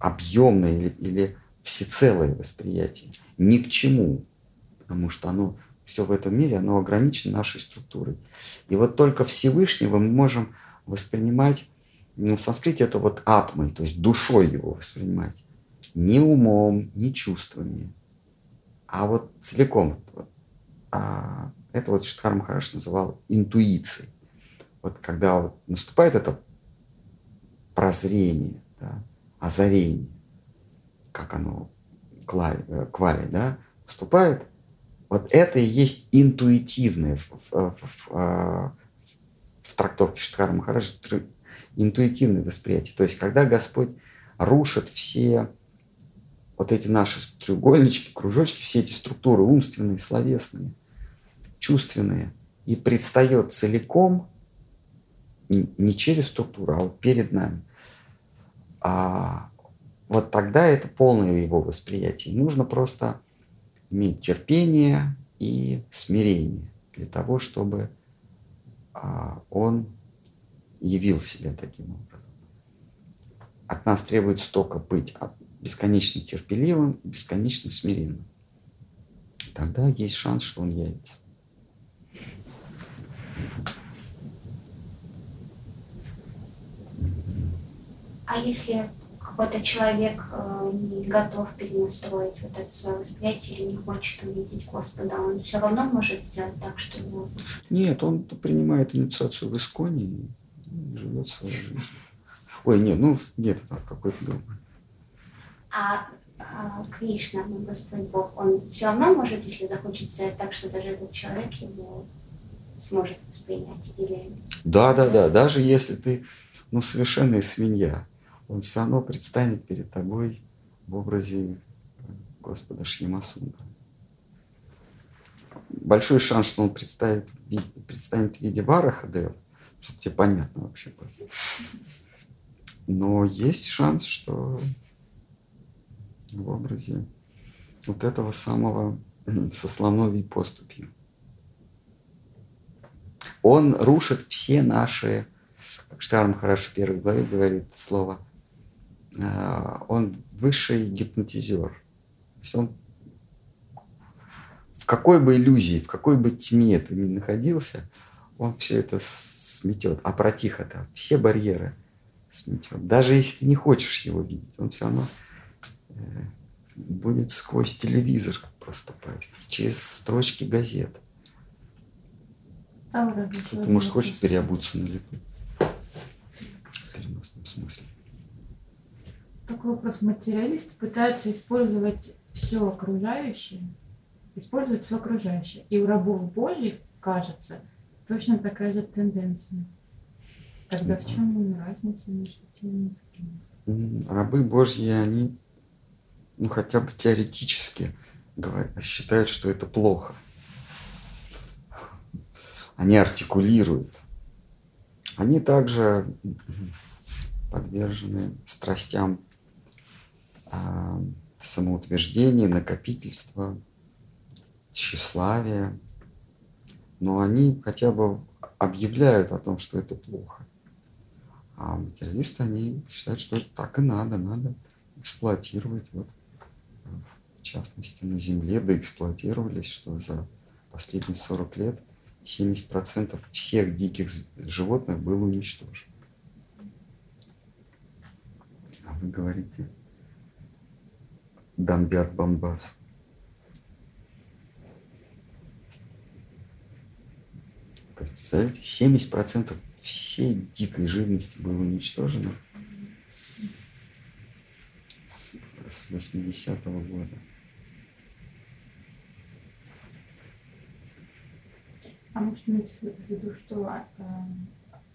объемное или, или всецелое восприятие. Ни к чему потому что оно все в этом мире, оно ограничено нашей структурой. И вот только Всевышнего мы можем воспринимать, ну, в санскрите это вот атмой, то есть душой его воспринимать. Не умом, не чувствами, а вот целиком. А это вот Шидхар Махараш называл интуицией. Вот когда вот наступает это прозрение, да, озарение, как оно квали, квали да, наступает – вот это и есть интуитивное в, в, в, в, трактовке Штхара Махараджа интуитивное восприятие. То есть, когда Господь рушит все вот эти наши треугольнички, кружочки, все эти структуры умственные, словесные, чувственные, и предстает целиком, не через структуру, а вот перед нами, а вот тогда это полное его восприятие. Нужно просто иметь терпение и смирение для того, чтобы а, он явил себя таким образом. От нас требуется только быть бесконечно терпеливым бесконечно смиренным. Тогда есть шанс, что он явится. А если какой-то человек э, не готов перенастроить вот это свое восприятие или не хочет увидеть Господа, он все равно может сделать так, что его... Нет, он принимает инициацию в Исконе и живет своей жизнью. Ой, нет, ну нет, это какой-то другой. А а, Кришна, ну, Господь Бог, он все равно может, если захочет сделать так, что даже этот человек его сможет воспринять? Или... Да, да, да. Даже если ты ну, совершенная свинья, он все равно предстанет перед тобой в образе Господа Шьямасунда. Большой шанс, что он представит, предстанет в виде Варахадева, чтобы тебе понятно вообще было. Но есть шанс, что в образе вот этого самого со слоновой поступью. Он рушит все наши, как Штарм хорошо в первой главе говорит слово, э, он высший гипнотизер. То есть он в какой бы иллюзии, в какой бы тьме ты ни находился, он все это сметет. А протихо-то все барьеры сметет. Даже если ты не хочешь его видеть, он все равно э, будет сквозь телевизор проступать, через строчки газет. Кто-то, может, хочет переобуться на лету. В переносном смысле. Такой вопрос. Материалисты пытаются использовать все окружающее, использовать все окружающее. И у рабов Божьих, кажется, точно такая же тенденция. Тогда в чем разница между теми и другими? Рабы Божьи, они, ну хотя бы теоретически, считают, что это плохо. Они артикулируют. Они также подвержены страстям а, самоутверждения, накопительства, тщеславия. Но они хотя бы объявляют о том, что это плохо. А материалисты, они считают, что это так и надо, надо эксплуатировать. Вот, в частности, на Земле доэксплуатировались, что за последние 40 лет 70% всех диких животных было уничтожено. А вы говорите, Дамбяр Бамбас. Представляете, 70% всей дикой живности было уничтожено с, с 80-го года. А может иметь в виду, что э,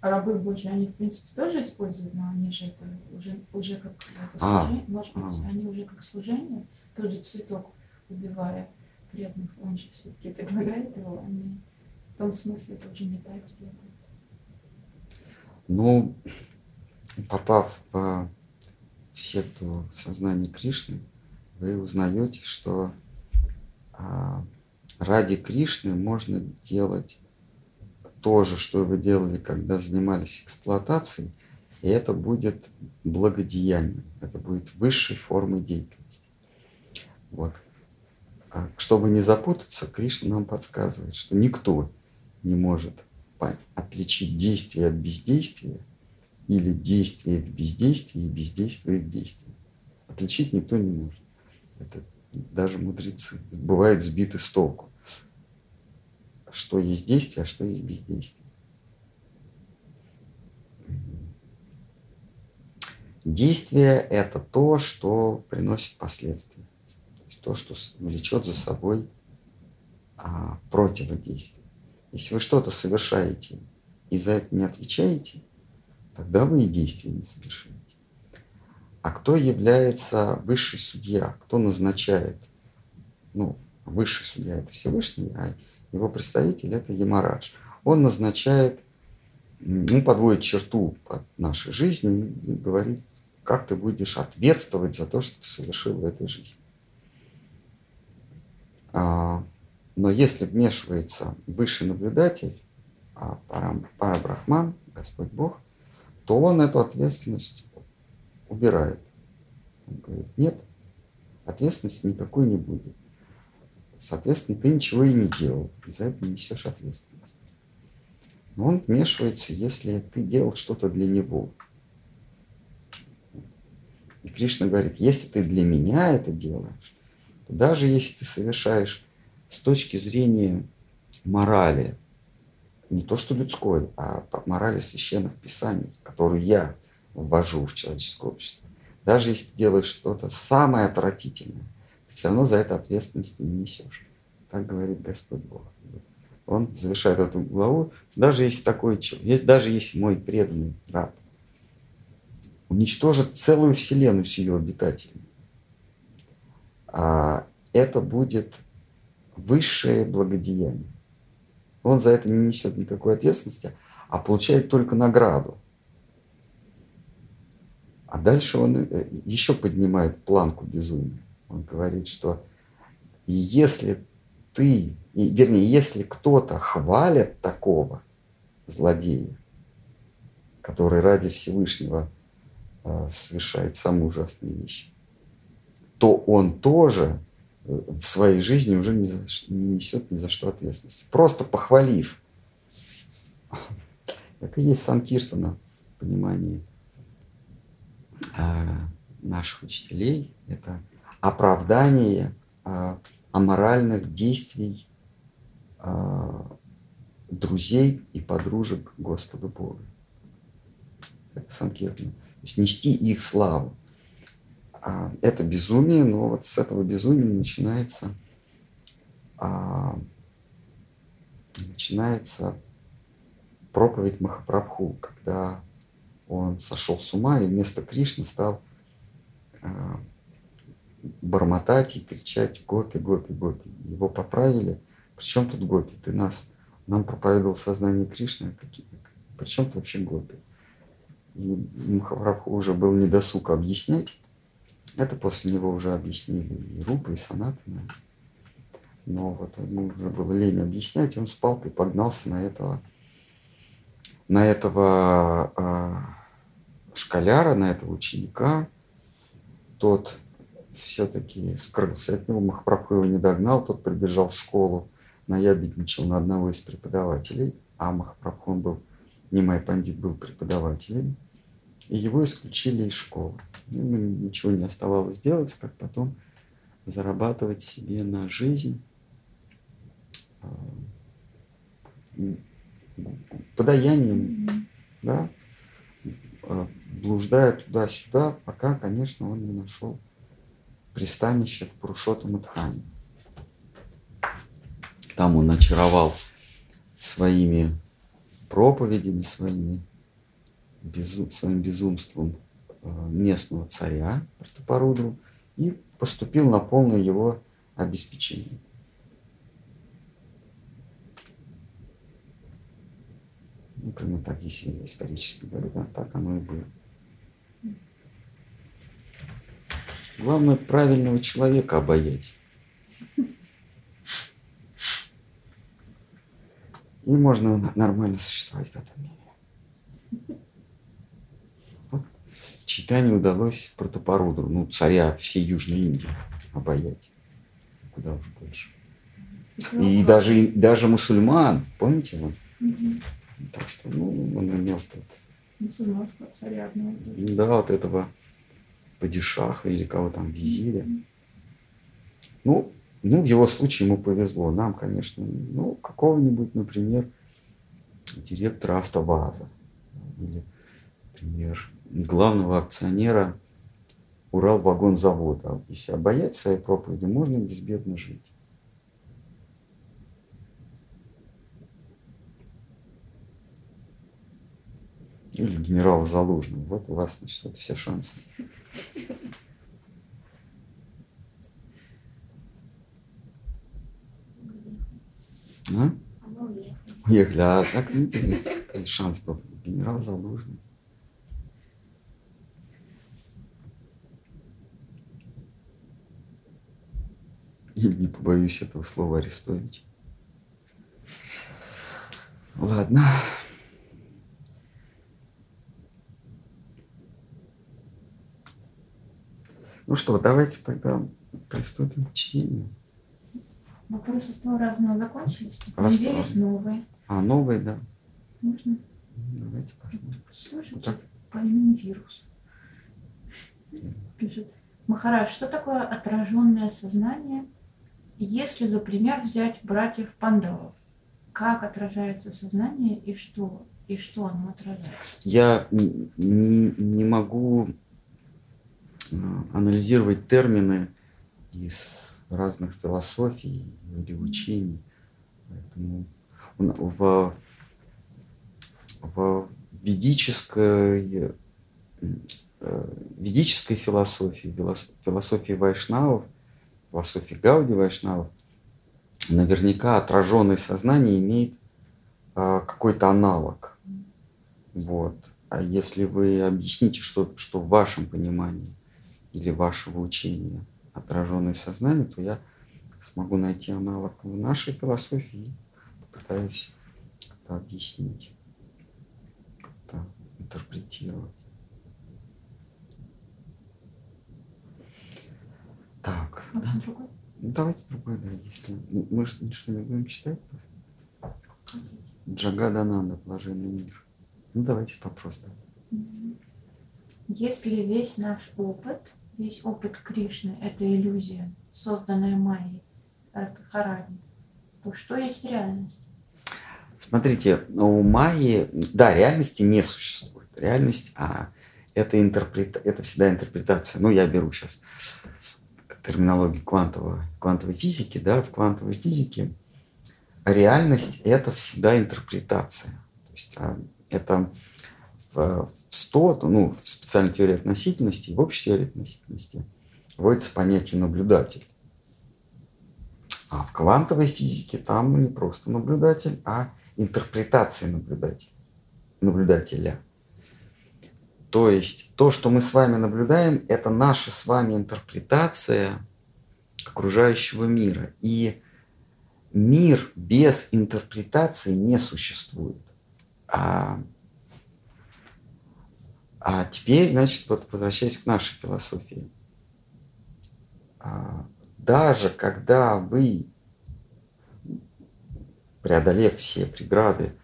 рабы Божьи, они в принципе тоже используют, но они же это уже, уже как а, служение, может быть, а. они уже как служение, тот же цветок, убивая преданных, он же все-таки предлагает его, они в том смысле это уже не та эксплуатация. Ну, попав в секту сознания Кришны, вы узнаете, что а, ради Кришны можно делать то же, что вы делали, когда занимались эксплуатацией, и это будет благодеянием, это будет высшей формой деятельности. Вот. А чтобы не запутаться, Кришна нам подсказывает, что никто не может отличить действие от бездействия или действие в бездействии и бездействие в действии. Отличить никто не может. Это даже мудрецы бывают сбиты с толку. Что есть действие, а что есть бездействие. Действие – это то, что приносит последствия. То, есть то что влечет за собой а, противодействие. Если вы что-то совершаете и за это не отвечаете, тогда вы и действия не совершаете. А кто является высший судья? Кто назначает? Ну, высший судья – это Всевышний, а его представитель – это Ямарадж. Он назначает, ну, подводит черту под нашей жизнью и говорит, как ты будешь ответствовать за то, что ты совершил в этой жизни. А, но если вмешивается высший наблюдатель, а Парабрахман, Господь Бог, то он эту ответственность убирает. Он говорит, нет, ответственности никакой не будет. Соответственно, ты ничего и не делал, и за это не несешь ответственность. Но он вмешивается, если ты делал что-то для него. И Кришна говорит, если ты для меня это делаешь, то даже если ты совершаешь с точки зрения морали, не то что людской, а морали священных писаний, которую я ввожу в человеческое общество, Даже если ты делаешь что-то самое отвратительное, все равно за это ответственности не несешь. Так говорит Господь Бог. Он завершает эту главу. Даже если такой человек, даже если мой преданный раб уничтожит целую вселенную с ее обитателями, а это будет высшее благодеяние. Он за это не несет никакой ответственности, а получает только награду. А дальше он э, еще поднимает планку безумия. Он говорит, что если ты, вернее, если кто-то хвалит такого злодея, который ради Всевышнего э, совершает самые ужасные вещи, то он тоже э, в своей жизни уже не, за, не несет ни за что ответственности. Просто похвалив. Так и есть Санкиртана в понимании э, наших учителей. Это оправдание э, аморальных действий э, друзей и подружек Господу Богу. Это Санкиртана. То есть нести их славу. А, это безумие, но вот с этого безумия начинается, а, начинается проповедь Махапрабху, когда он сошел с ума и вместо Кришны стал а, бормотать и кричать «Гопи, Гопи, Гопи». Его поправили. Причем тут Гопи? Ты нас, нам проповедовал сознание Кришны. Какие, причем тут вообще Гопи? И Махапрабху уже был недосуг объяснять. Это после него уже объяснили и Рупа, и Санатана. Но вот ему уже было лень объяснять, и он с палкой погнался на этого, на этого э, школяра, на этого ученика. Тот все-таки скрылся от него, Махапрабху его не догнал, тот прибежал в школу, наябедничал на одного из преподавателей, а Махапрабху он был, Нимай Пандит был преподавателем, и его исключили из школы. Ему ничего не оставалось делать, как потом зарабатывать себе на жизнь, а, подаянием, да, а, блуждая туда-сюда, пока, конечно, он не нашел пристанище в Пурушоту Мадхане. Там он очаровал своими проповедями, своими, безу, своим безумством э, местного царя Пратапарудру и поступил на полное его обеспечение. Ну, прямо так, если исторически говорить, так оно и было. Главное правильного человека обаять. И можно нормально существовать в этом мире. Вот. Читанию удалось Протопорудру, ну, царя всей Южной Индии, обаять. Куда уж больше. И даже, даже мусульман, помните его? Так что, ну, он имел тут... Мусульманского царя одного. Да, вот этого падишаха или кого там визиря. Ну, ну, в его случае ему повезло. Нам, конечно, ну, какого-нибудь, например, директора АвтоВАЗа или, например, главного акционера Уралвагонзавода. Если обаять своей проповеди, можно безбедно жить. Или генерала Залужного. Вот у вас, значит, вот все шансы. А? Уехали. А так, видите, шанс был. Генерал Залужный. Или не побоюсь этого слова Арестович. Ладно. Ну что, давайте тогда приступим к чтению. Вопросы с того разного закончились. Появились новые. А, новые, да. Можно Давайте посмотрим. слушать Вот так. по имени вирус. Пишет. Махараш, что такое отраженное сознание, если за пример взять братьев Пандавов? Как отражается сознание и что? И что оно отражает? Я не могу анализировать термины из разных философий или учений. Поэтому в, в ведической, э, ведической философии, философии вайшнавов, философии Гауди вайшнавов, наверняка отраженное сознание имеет а, какой-то аналог. Вот. А если вы объясните, что, что в вашем понимании или вашего учения отраженное сознание, то я смогу найти аналог в нашей философии и попытаюсь это объяснить, как-то интерпретировать. Так. Да. Ну, давайте другой, да, если мы что не будем читать. Джагадананда, блаженный мир. Ну, давайте вопрос. Да. Если весь наш опыт, весь опыт Кришны – это иллюзия, созданная Майей, Харади, то что есть реальность? Смотрите, у Майи, да, реальности не существует. Реальность, а это, интерпрета, это всегда интерпретация. Ну, я беру сейчас терминологию квантовой, квантовой физики, да, в квантовой физике реальность – это всегда интерпретация. То есть а, это в 100, ну, в специальной теории относительности, в общей теории относительности вводится понятие наблюдатель. А в квантовой физике там не просто наблюдатель, а интерпретация наблюдателя. наблюдателя. То есть то, что мы с вами наблюдаем, это наша с вами интерпретация окружающего мира. И мир без интерпретации не существует. А, а теперь, значит, вот возвращаясь к нашей философии. А, даже когда вы, преодолев все преграды,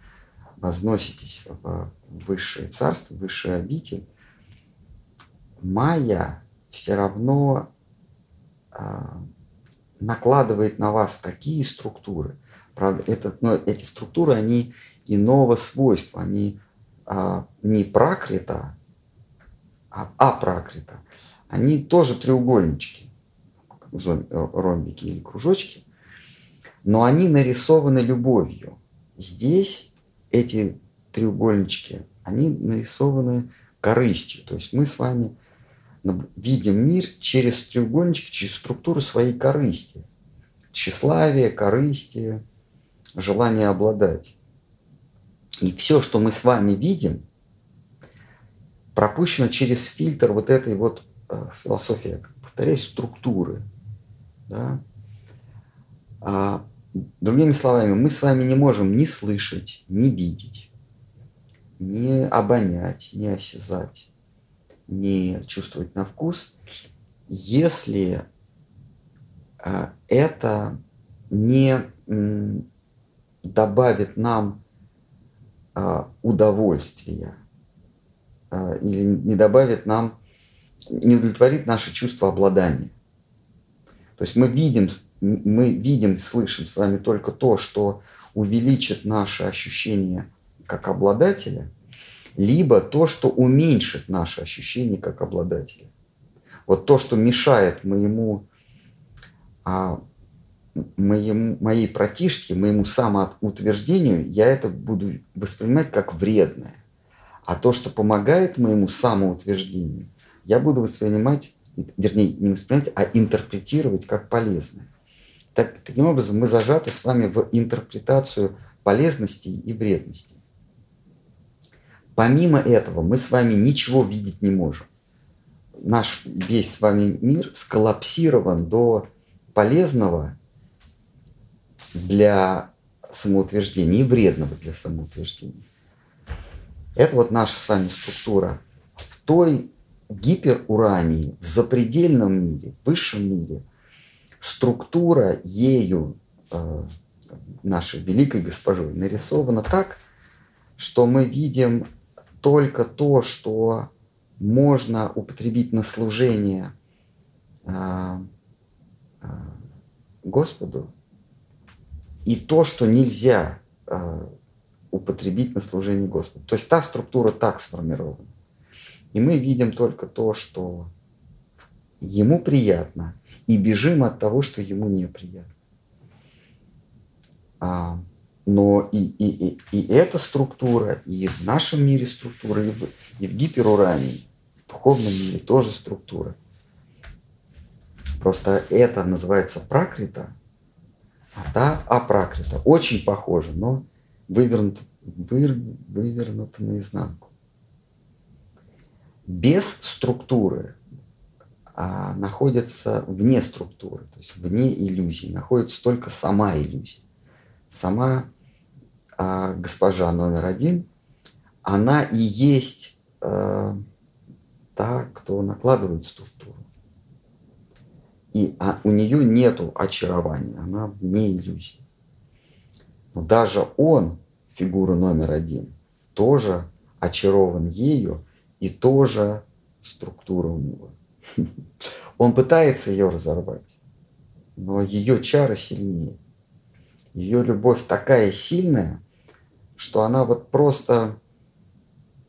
возноситесь в высшее царство, в высший обитель, майя все равно а, накладывает на вас такие структуры. Правда, этот, но эти структуры, они иного свойства, они а, не пракрита, апракрита. Они тоже треугольнички, ромбики или кружочки, но они нарисованы любовью. Здесь эти треугольнички, они нарисованы корыстью. То есть мы с вами видим мир через треугольнички, через структуру своей корысти. Тщеславие, корысти, желание обладать. И все, что мы с вами видим, пропущено через фильтр вот этой вот э, философии, повторяюсь, структуры. Да? А, другими словами, мы с вами не можем ни слышать, ни видеть, ни обонять, ни осязать не чувствовать на вкус, если а, это не добавит нам а, удовольствия или не добавит нам, не удовлетворит наше чувство обладания. То есть мы видим, мы видим, слышим с вами только то, что увеличит наше ощущение как обладателя – либо то, что уменьшит наше ощущение как обладателя. Вот то, что мешает моему, а, моему моей протишке, моему самоутверждению, я это буду воспринимать как вредное. А то, что помогает моему самоутверждению, я буду воспринимать, вернее, не воспринимать, а интерпретировать как полезное. Так, таким образом, мы зажаты с вами в интерпретацию полезностей и вредностей. Помимо этого, мы с вами ничего видеть не можем. Наш весь с вами мир сколлапсирован до полезного для самоутверждения и вредного для самоутверждения. Это вот наша с вами структура. В той гиперурании, в запредельном мире, в высшем мире, структура ею, э, нашей великой госпожой, нарисована так, что мы видим только то, что можно употребить на служение а, а, Господу, и то, что нельзя а, употребить на служение Господу. То есть та структура так сформирована. И мы видим только то, что ему приятно, и бежим от того, что ему неприятно. А, но и, и, и, и эта структура, и в нашем мире структура, и в, и в гиперуране, в духовном мире тоже структура. Просто это называется пракрита, а та апракрита. Очень похоже, но вывернуто, вы, вывернуто наизнанку. Без структуры а находится вне структуры, то есть вне иллюзии, находится только сама иллюзия. Сама а, госпожа номер один, она и есть а, та, кто накладывает структуру. И а, у нее нету очарования, она вне иллюзии. Но даже он, фигура номер один, тоже очарован ею, и тоже структура у него. Он пытается ее разорвать, но ее чары сильнее. Ее любовь такая сильная, что она вот просто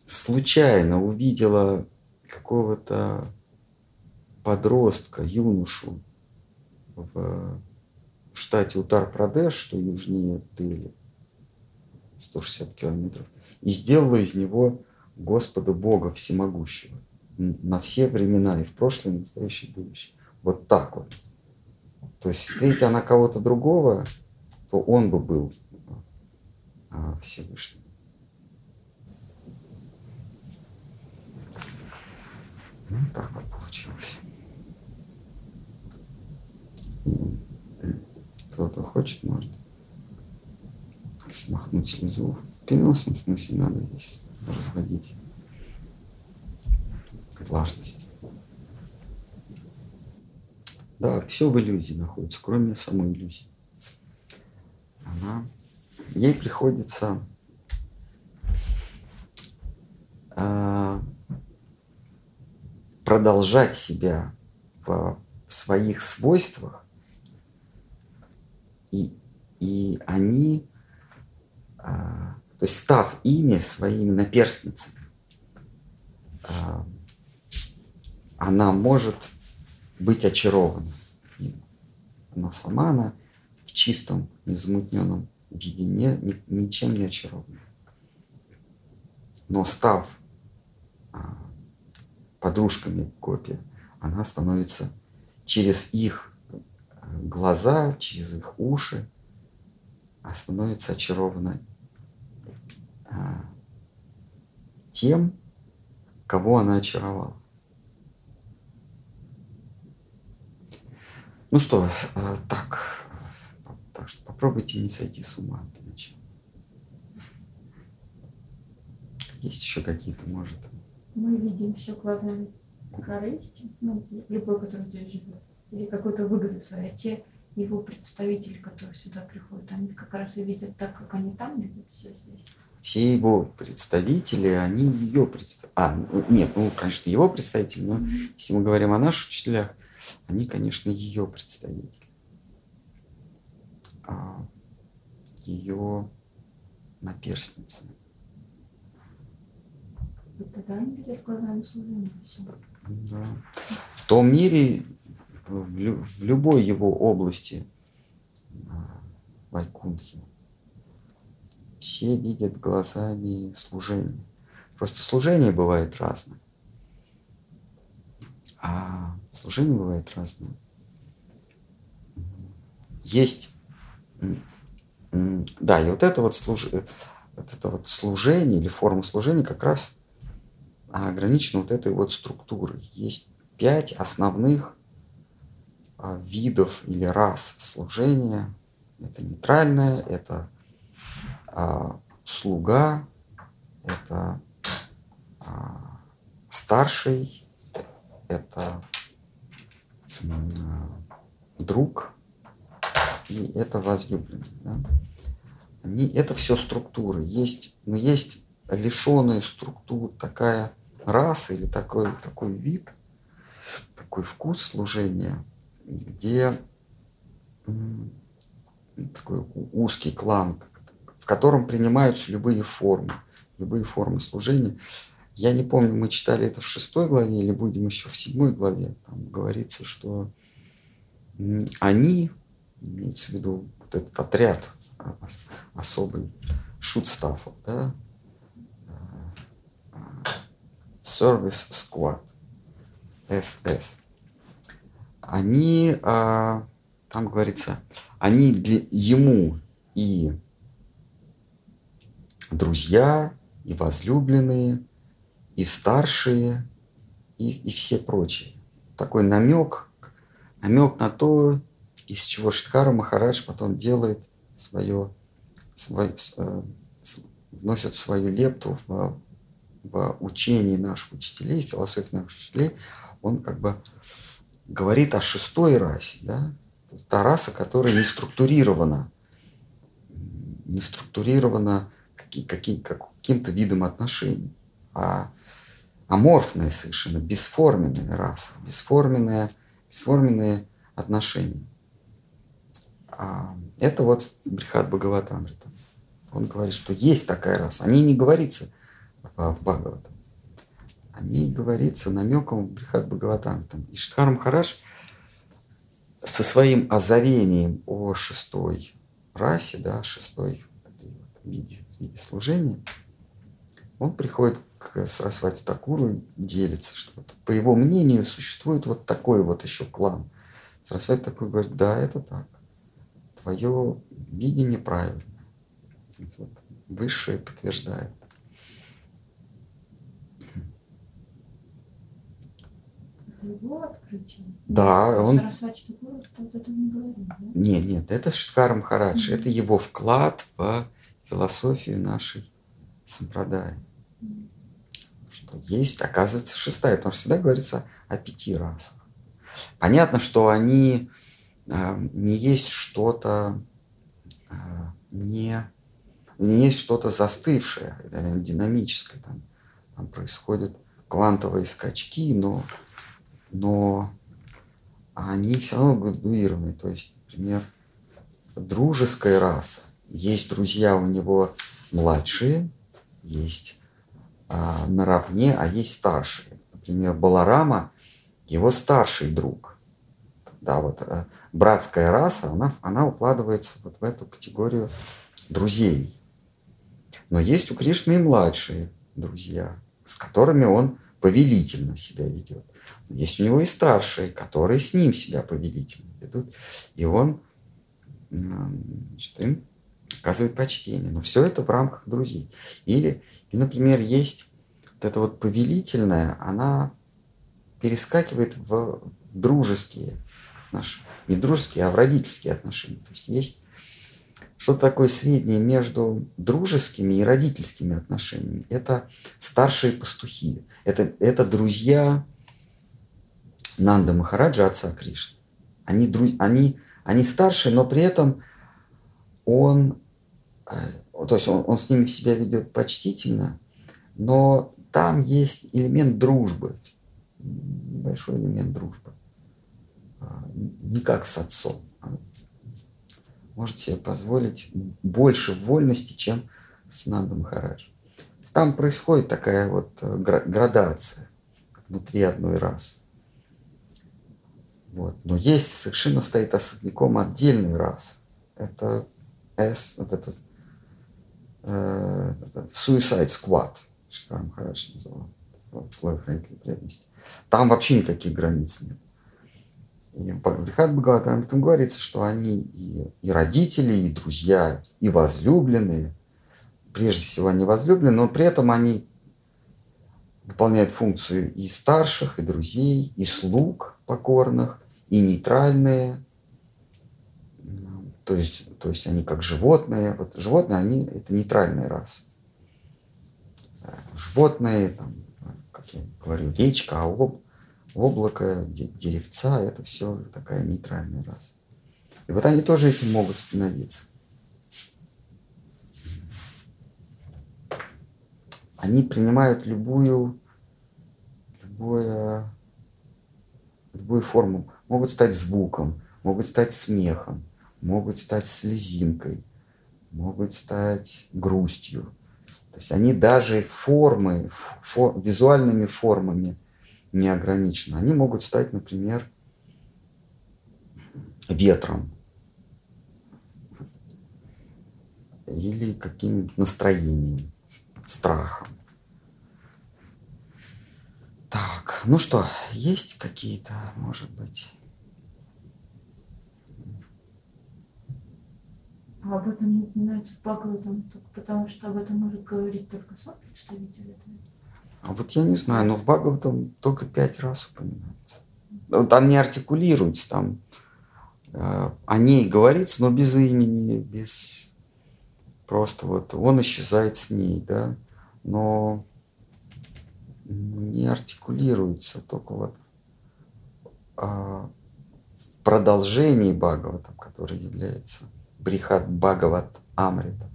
случайно увидела какого-то подростка, юношу в, в штате Утар-Прадеш, что южнее Дели, 160 километров, и сделала из него Господа Бога Всемогущего на все времена, и в прошлое, и в настоящее, и будущее. Вот так вот. То есть, встретя она кого-то другого, то он бы был а, Всевышним. Ну, так вот получилось. Кто-то хочет, может смахнуть слезу. В переносном смысле надо здесь разводить влажность. Да, все в иллюзии находится, кроме самой иллюзии. Она, ей приходится э, продолжать себя в, в своих свойствах, и, и они, э, то есть став ими своими наперстницами, э, она может быть очарована Но сама она в чистом, незамутненном виде не, ни, ничем не очарована. Но став а, подружками копия, она становится через их глаза, через их уши, а становится очарована а, тем, кого она очаровала. Ну что, э, так, так что попробуйте не сойти с ума для. Есть еще какие-то, может? Мы видим все глазами корысти, ну, любой, который здесь живет, или какую-то выгоду свою. А те его представители, которые сюда приходят, они как раз и видят так, как они там видят все здесь. Те его представители, они ее представители. А, ну, нет, ну, конечно, его представители, но mm-hmm. если мы говорим о наших учителях, они, конечно, ее представители. А ее наперстницы. Тогда они видят глазами служения. Да. В том мире, в, в любой его области Вайкунхи, все видят глазами служения. Просто служение бывает разное. А служение бывает разное. Есть, да, и вот это вот, служ... вот это вот служение или форма служения как раз ограничена вот этой вот структурой. Есть пять основных видов или рас служения. Это нейтральное, это а, слуга, это а, старший, это друг и это возлюбленный. Да? Они, это все структуры. Есть, но есть лишенные структур такая раса или такой, такой вид, такой вкус служения, где такой узкий клан, в котором принимаются любые формы, любые формы служения. я не помню, мы читали это в шестой главе или будем еще в седьмой главе. Там говорится, что они, имеется в виду вот этот отряд особый, шутстафов, да, Service Squad, SS. Они, а, там говорится, они для ему и друзья, и возлюбленные, и старшие, и, и все прочие. Такой намек, намек на то, из чего Шидхара Махарадж потом делает свое, свой, э, вносит свою лепту в, в учение наших учителей, философии наших учителей. Он как бы говорит о шестой расе, да? Та раса, которая не структурирована, не структурирована каким-то видом отношений, а аморфная совершенно, бесформенная раса, бесформенная, бесформенные отношения. А это вот Брихат Бхагаватамрита. Он говорит, что есть такая раса. О ней не говорится в Бхагаватам. О ней говорится намеком в Брихат Бхагаватамритам. И Штхар Махараш со своим озарением о шестой расе, да, шестой виде, виде служения, он приходит к Сарасвати Такуру и делится, что вот, по его мнению существует вот такой вот еще клан. Сарасвати Такур говорит, да, это так. Твое видение правильно. Вот, высшее подтверждает. Его открытие? Да, он... Такур вот это не говорил, да? Нет, нет, это Шткар Махарадж. Mm-hmm. Это его вклад в философию нашей сампрадаи что есть, оказывается, шестая, потому что всегда говорится о пяти расах. Понятно, что они э, не есть что-то э, не, не есть что-то застывшее, это динамическое, там, там происходят квантовые скачки, но, но они все равно градуированы. То есть, например, дружеская раса. Есть друзья у него младшие, есть а, наравне, а есть старшие. Например, Баларама, его старший друг. Да, вот а, братская раса, она, она укладывается вот в эту категорию друзей. Но есть у Кришны и младшие друзья, с которыми он повелительно себя ведет. Есть у него и старшие, которые с ним себя повелительно ведут. И он значит, им оказывает почтение. Но все это в рамках друзей. Или, например, есть вот эта вот повелительная, она перескакивает в дружеские наши, не дружеские, а в родительские отношения. То есть есть что-то такое среднее между дружескими и родительскими отношениями. Это старшие пастухи. Это, это друзья Нанда Махараджа, отца Кришны. Они, они, они старшие, но при этом он, э, то есть он, он с ними себя ведет почтительно, но там есть элемент дружбы, большой элемент дружбы. А, не как с отцом. А может себе позволить больше вольности, чем с Нандом Махарадж. Там происходит такая вот э, градация внутри одной расы. Вот. Но есть совершенно стоит особняком отдельный рас. Это S, вот этот э, Suicide Squad, что там хорошо называл, в слое хранителей преданности. Там вообще никаких границ нет. И в Рихат Бхагаватам этом говорится, что они и, и родители, и друзья, и возлюбленные. Прежде всего они возлюбленные, но при этом они выполняют функцию и старших, и друзей, и слуг покорных, и нейтральные, то есть, то есть они как животные. Вот животные, они это нейтральная раса. Животные, там, как я говорю, речка, а об, облако, деревца, это все такая нейтральная раса. И вот они тоже этим могут становиться. Они принимают любую, любую, любую форму. Могут стать звуком, могут стать смехом, могут стать слезинкой, могут стать грустью. То есть они даже формы, фо, визуальными формами не ограничены. Они могут стать, например, ветром или каким-нибудь настроением, страхом. Так, ну что, есть какие-то, может быть? А об этом не упоминается в Бхагаватам, потому что об этом может говорить только сам представитель этого. А вот я не знаю, но в Бхагаватам только пять раз упоминается. Там не артикулируется, там э, о ней говорится, но без имени, без просто вот он исчезает с ней, да, но не артикулируется, только вот а, в продолжении Бхагаватам, который является Брихат Бхагават Амрита,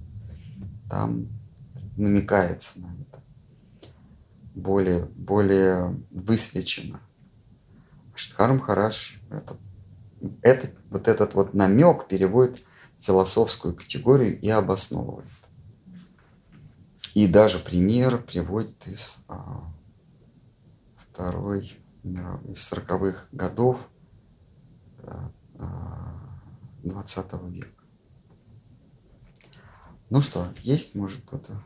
там намекается на это более, более высвечено. Штхарм Хараш это, это, вот этот вот намек переводит в философскую категорию и обосновывает. И даже пример приводит из а, второй из сороковых годов двадцатого века. Ну что, есть, может, кто-то?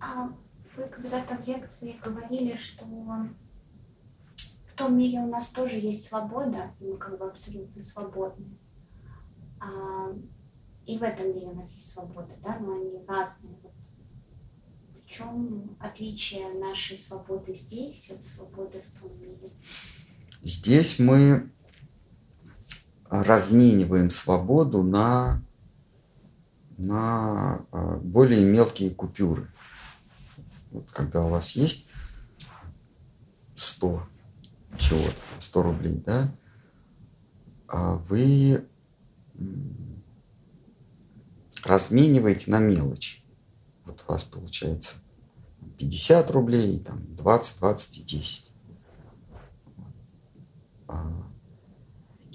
А вы когда-то в лекции говорили, что в том мире у нас тоже есть свобода, и мы как бы абсолютно свободны. А, и в этом мире у нас есть свобода, да, но они разные. Вот в чем отличие нашей свободы здесь от свободы в том мире? Здесь мы размениваем свободу на, на а, более мелкие купюры. Вот когда у вас есть 100 чего-то, 100 рублей, да, а вы размениваете на мелочь. Вот у вас получается 50 рублей, там 20, 20 и 10.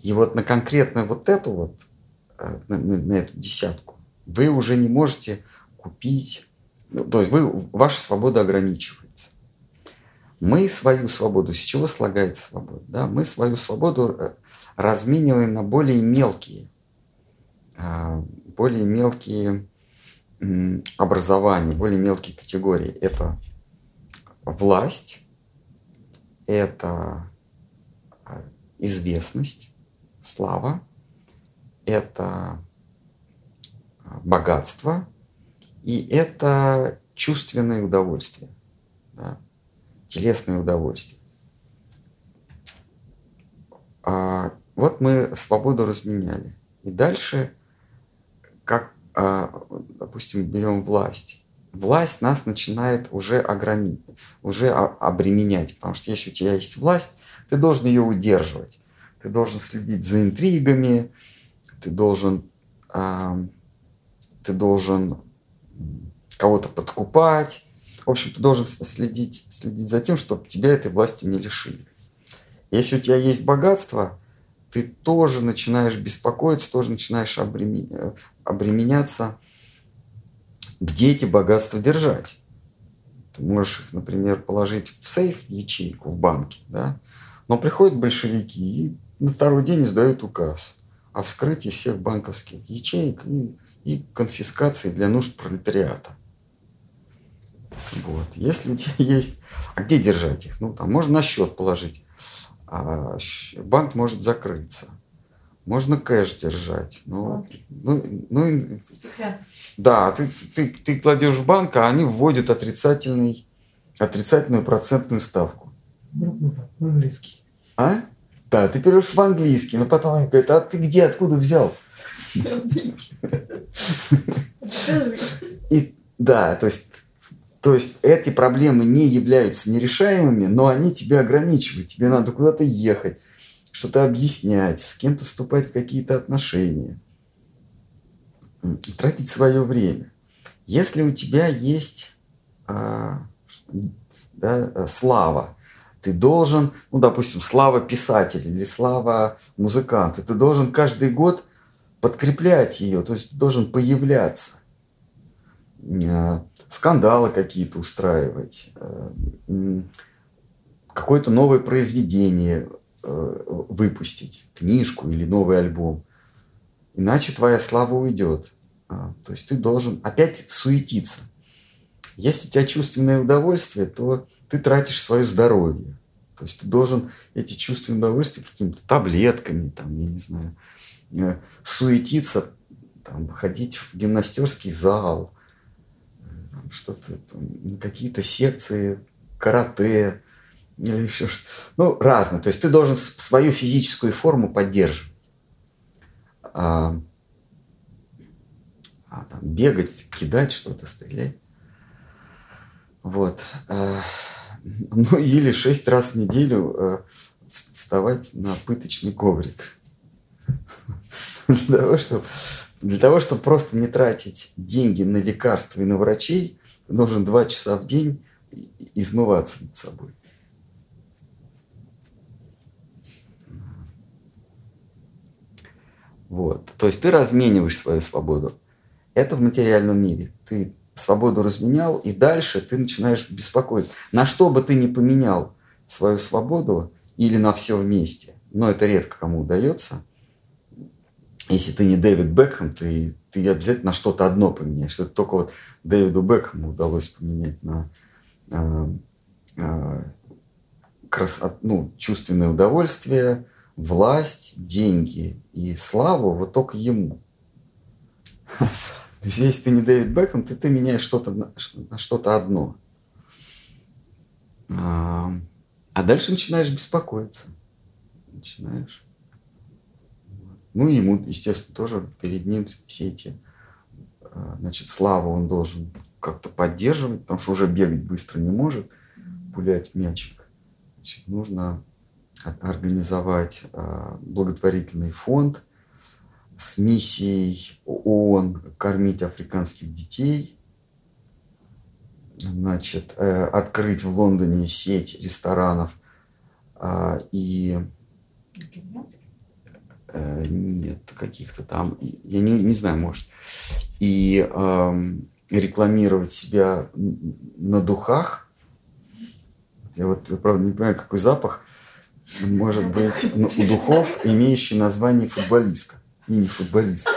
И вот на конкретно вот эту вот, э, на, на, на эту десятку, вы уже не можете купить, ну, то есть вы, ваша свобода ограничивается. Мы свою свободу, с чего слагается свобода? Да? Мы свою свободу э, размениваем на более мелкие, а, более мелкие образования, более мелкие категории. Это власть, это а, известность, слава, это богатство и это чувственное удовольствие, да, телесное удовольствие. А, вот мы свободу разменяли. И дальше, как, а, допустим, берем власть. Власть нас начинает уже ограничить, уже обременять, потому что если у тебя есть власть, ты должен ее удерживать. Ты должен следить за интригами, ты должен, э, ты должен кого-то подкупать. В общем, ты должен следить, следить за тем, чтобы тебя этой власти не лишили. Если у тебя есть богатство, ты тоже начинаешь беспокоиться, тоже начинаешь обременяться, где эти богатства держать. Ты можешь их, например, положить в сейф, в ячейку в банке, да? но приходят большевики и на второй день издают указ о вскрытии всех банковских ячеек и, и конфискации для нужд пролетариата. Вот. Если у тебя есть... А где держать их? Ну, там можно на счет положить. А банк может закрыться. Можно кэш держать. Ну, ну, ну, да, ты, ты, ты кладешь в банк, а они вводят отрицательный, отрицательную процентную ставку. Ну, по-английски. А? Да, ты берешь в английский, но потом они говорят, а ты где, откуда взял? И да, то есть, то есть эти проблемы не являются нерешаемыми, но они тебя ограничивают. Тебе надо куда-то ехать, что-то объяснять, с кем-то вступать в какие-то отношения, тратить свое время. Если у тебя есть а, да, слава, ты должен, ну, допустим, слава писателя или слава музыканта, ты должен каждый год подкреплять ее, то есть должен появляться. э, скандалы какие-то устраивать, э, какое-то новое произведение э, выпустить, книжку или новый альбом. Иначе твоя слава уйдет. А, то есть ты должен опять суетиться. Если у тебя чувственное удовольствие, то ты тратишь свое здоровье. То есть ты должен эти чувственные удовольствия какими-то таблетками, там, я не знаю, суетиться, там, ходить в гимнастерский зал, что-то, какие-то секции карате или еще что Ну, разное. То есть ты должен свою физическую форму поддерживать. А, а там бегать, кидать что-то, стрелять. Вот. А, ну, или шесть раз в неделю а, вставать на пыточный коврик. Для того, чтобы, для того, чтобы просто не тратить деньги на лекарства и на врачей, нужно два часа в день измываться над собой. Вот. То есть ты размениваешь свою свободу. Это в материальном мире. Ты свободу разменял, и дальше ты начинаешь беспокоиться. На что бы ты ни поменял свою свободу или на все вместе, но это редко кому удается. Если ты не Дэвид Бекхэм, ты, ты обязательно на что-то одно поменяешь. Это только вот Дэвиду Бекхэму удалось поменять на э, э, красоту, ну, чувственное удовольствие, власть, деньги и славу вот только ему. То есть, если ты не Дэвид Бекхэм, ты, ты меняешь что-то на, на что-то одно. А, а дальше начинаешь беспокоиться. Начинаешь. Ну, и ему, естественно, тоже перед ним все эти, а, значит, славу он должен как-то поддерживать, потому что уже бегать быстро не может, пулять мячик. Значит, нужно организовать а, благотворительный фонд – с миссией ООН кормить африканских детей, значит, э, открыть в Лондоне сеть ресторанов э, и э, нет каких-то там, я не, не знаю, может, и э, рекламировать себя на духах. Я вот, правда, не понимаю, какой запах может быть у духов, имеющий название футболиста имя футболиста.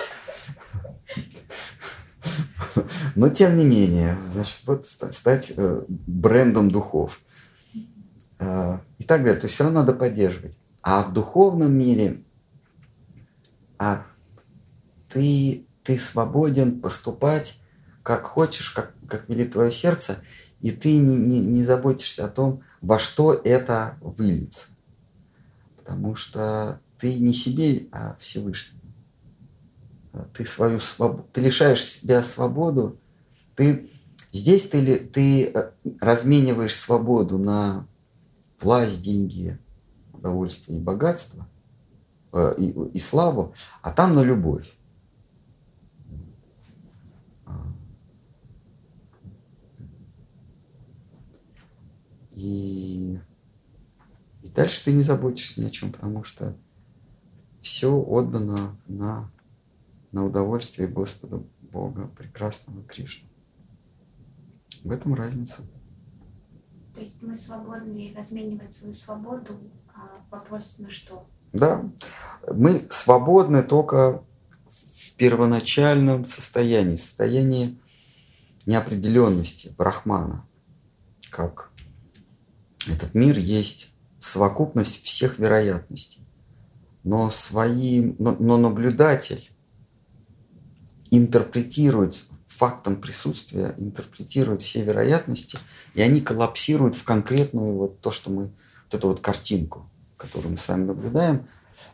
Но тем не менее, значит, вот стать э, брендом духов э, и так далее. То есть все равно надо поддерживать. А в духовном мире а ты, ты свободен поступать как хочешь, как, как велит твое сердце, и ты не, не, не заботишься о том, во что это выльется. Потому что ты не себе, а Всевышний ты свою свободу, ты лишаешь себя свободу, ты здесь ты, ты э, размениваешь свободу на власть, деньги, удовольствие и богатство, и, и славу, а там на любовь. И, и дальше ты не заботишься ни о чем, потому что все отдано на на удовольствие Господа Бога, прекрасного Кришны. В этом разница. То есть мы свободны разменивать свою свободу, а вопрос на что? Да, мы свободны только в первоначальном состоянии, состоянии неопределенности Брахмана, как этот мир есть совокупность всех вероятностей. Но, свои, но, но наблюдатель интерпретирует фактом присутствия, интерпретирует все вероятности, и они коллапсируют в конкретную вот то, что мы, вот эту вот картинку, которую мы с вами наблюдаем,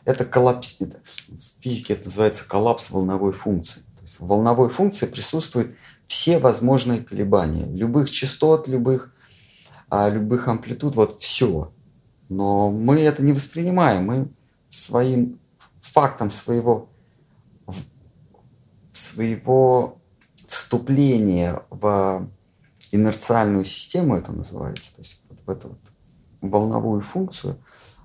это коллапс, в физике это называется коллапс волновой функции. То есть в волновой функции присутствуют все возможные колебания, любых частот, любых, а, любых амплитуд, вот все. Но мы это не воспринимаем, мы своим фактом своего своего вступления в инерциальную систему, это называется, то есть вот в эту вот волновую функцию,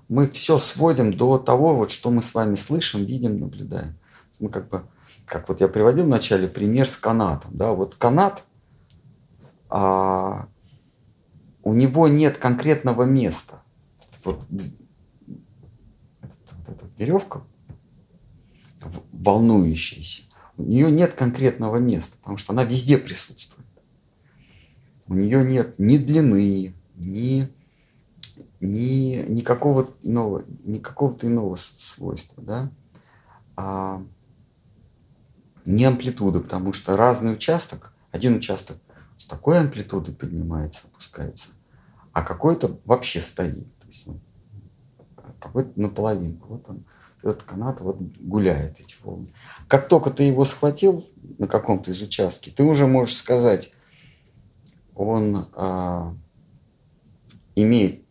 мы все сводим до того, вот, что мы с вами слышим, видим, наблюдаем. Мы как бы, как вот я приводил в начале пример с канатом. Да? Вот канат а, у него нет конкретного места. Вот, вот эта веревка волнующаяся, у нее нет конкретного места, потому что она везде присутствует. У нее нет ни длины, ни, ни, ни какого иного, ни какого-то иного свойства, да? а, не амплитуды, потому что разный участок, один участок с такой амплитудой поднимается, опускается, а какой-то вообще стоит. То есть он какой-то наполовину. Вот он, этот канат вот гуляет эти волны. Как только ты его схватил на каком-то из участков, ты уже можешь сказать, он а, имеет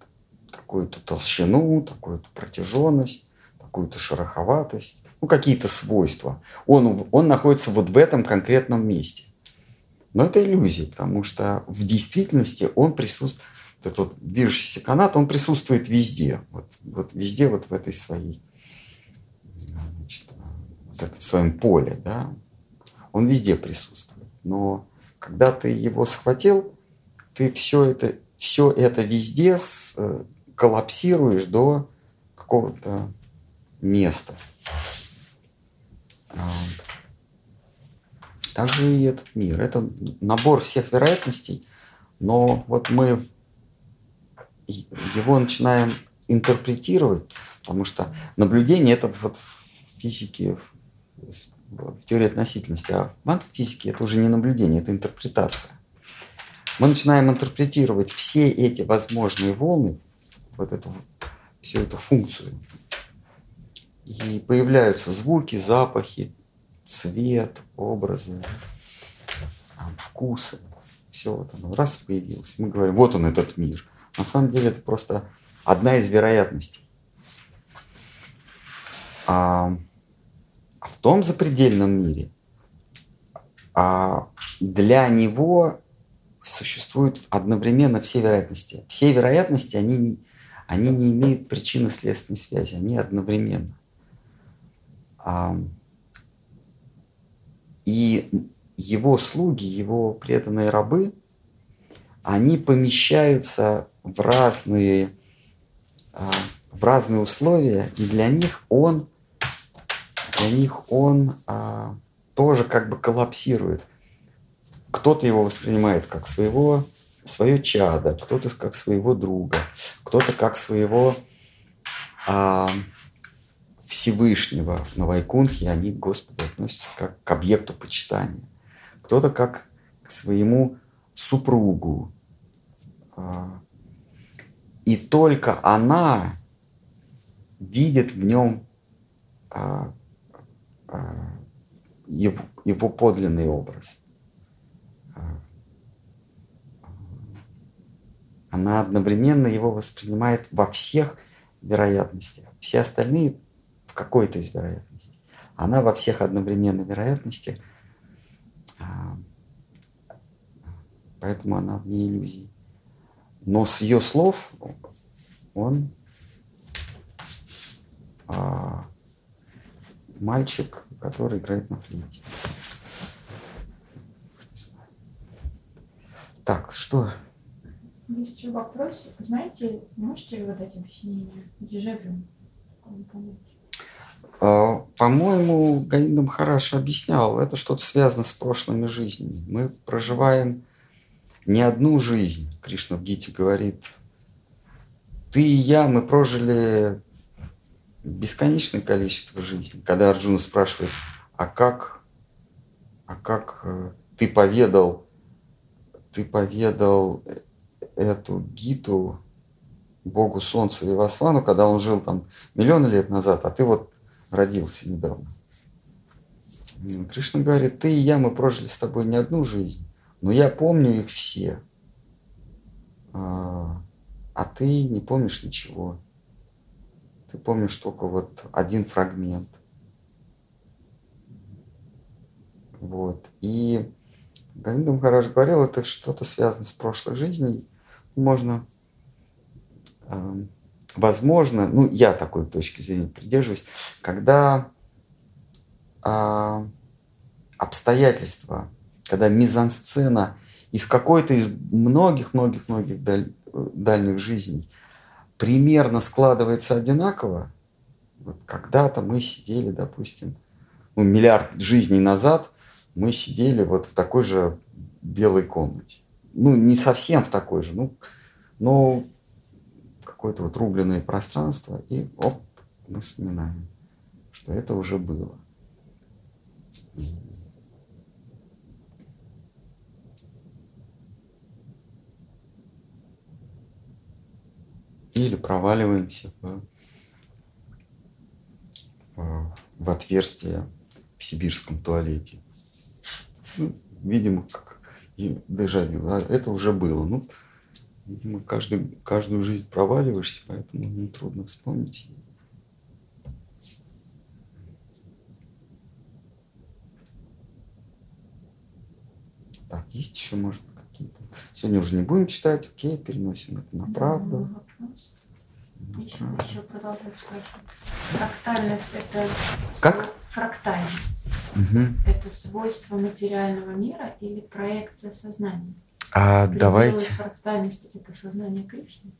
такую-то толщину, такую-то протяженность, такую-то шероховатость, ну, какие-то свойства. Он, он находится вот в этом конкретном месте. Но это иллюзия, потому что в действительности он присутствует, этот вот движущийся канат, он присутствует везде. Вот, вот везде вот в этой своей, значит, вот это, в своем поле, да. Он везде присутствует. Но когда ты его схватил, ты все это, все это везде э, коллапсируешь до какого-то места. А, также и этот мир. Это набор всех вероятностей, но вот мы его начинаем интерпретировать, потому что наблюдение это вот в физике, в теории относительности, а в квантовой это уже не наблюдение, это интерпретация. Мы начинаем интерпретировать все эти возможные волны, вот эту, всю эту функцию. И появляются звуки, запахи, цвет, образы, там, вкусы. Все вот оно раз появилось. Мы говорим, вот он этот мир. На самом деле это просто одна из вероятностей. А, а в том запредельном мире а для него существуют одновременно все вероятности. Все вероятности, они они не имеют причинно-следственной связи, они одновременно. А, и его слуги, его преданные рабы, они помещаются в разные, а, в разные условия, и для них он, для них он а, тоже как бы коллапсирует. Кто-то его воспринимает как своего, свое чадо, кто-то как своего друга, кто-то как своего а, Всевышнего на Вайкунтхе, они к Господу относятся как к объекту почитания. Кто-то как к своему супругу, а, и только она видит в нем а, а, его, его подлинный образ. Она одновременно его воспринимает во всех вероятностях. Все остальные в какой-то из вероятностей. Она во всех одновременно вероятностях, поэтому она вне иллюзий. Но с ее слов он а, мальчик, который играет на флейте. Так, что? Есть вопрос. Знаете, можете вы дать объяснение дежавю? А, по-моему, Гаиндам хорошо объяснял, это что-то связано с прошлыми жизнями. Мы проживаем не одну жизнь. Кришна в Гите говорит, ты и я, мы прожили бесконечное количество жизней. Когда Арджуна спрашивает, а как, а как э, ты поведал, ты поведал эту Гиту Богу Солнца Вивасвану, когда он жил там миллионы лет назад, а ты вот родился недавно. Кришна говорит, ты и я, мы прожили с тобой не одну жизнь. Но я помню их все. А, а ты не помнишь ничего. Ты помнишь только вот один фрагмент. Вот. И Говинда Махарадж говорил, это что-то связано с прошлой жизнью. Можно, э, возможно, ну, я такой точки зрения придерживаюсь, когда э, обстоятельства когда мизансцена из какой-то из многих-многих-многих даль, дальних жизней примерно складывается одинаково, вот когда-то мы сидели, допустим, ну, миллиард жизней назад мы сидели вот в такой же белой комнате. Ну, не совсем в такой же, ну, но какое-то вот рубленное пространство, и оп, мы вспоминаем, что это уже было. Или проваливаемся в, в отверстие в сибирском туалете. Ну, видимо, и дежавю. А это уже было. Ну, видимо, каждый, каждую жизнь проваливаешься, поэтому нетрудно вспомнить. Так, есть еще, может, какие-то. Сегодня уже не будем читать, окей, переносим это на правду. Вопрос. Еще, еще продолжаю спрашивать. Фрактальность это Как? фрактальность. Угу. Это свойство материального мира или проекция сознания? А Пределы давайте, фрактальности это сознание Кришны.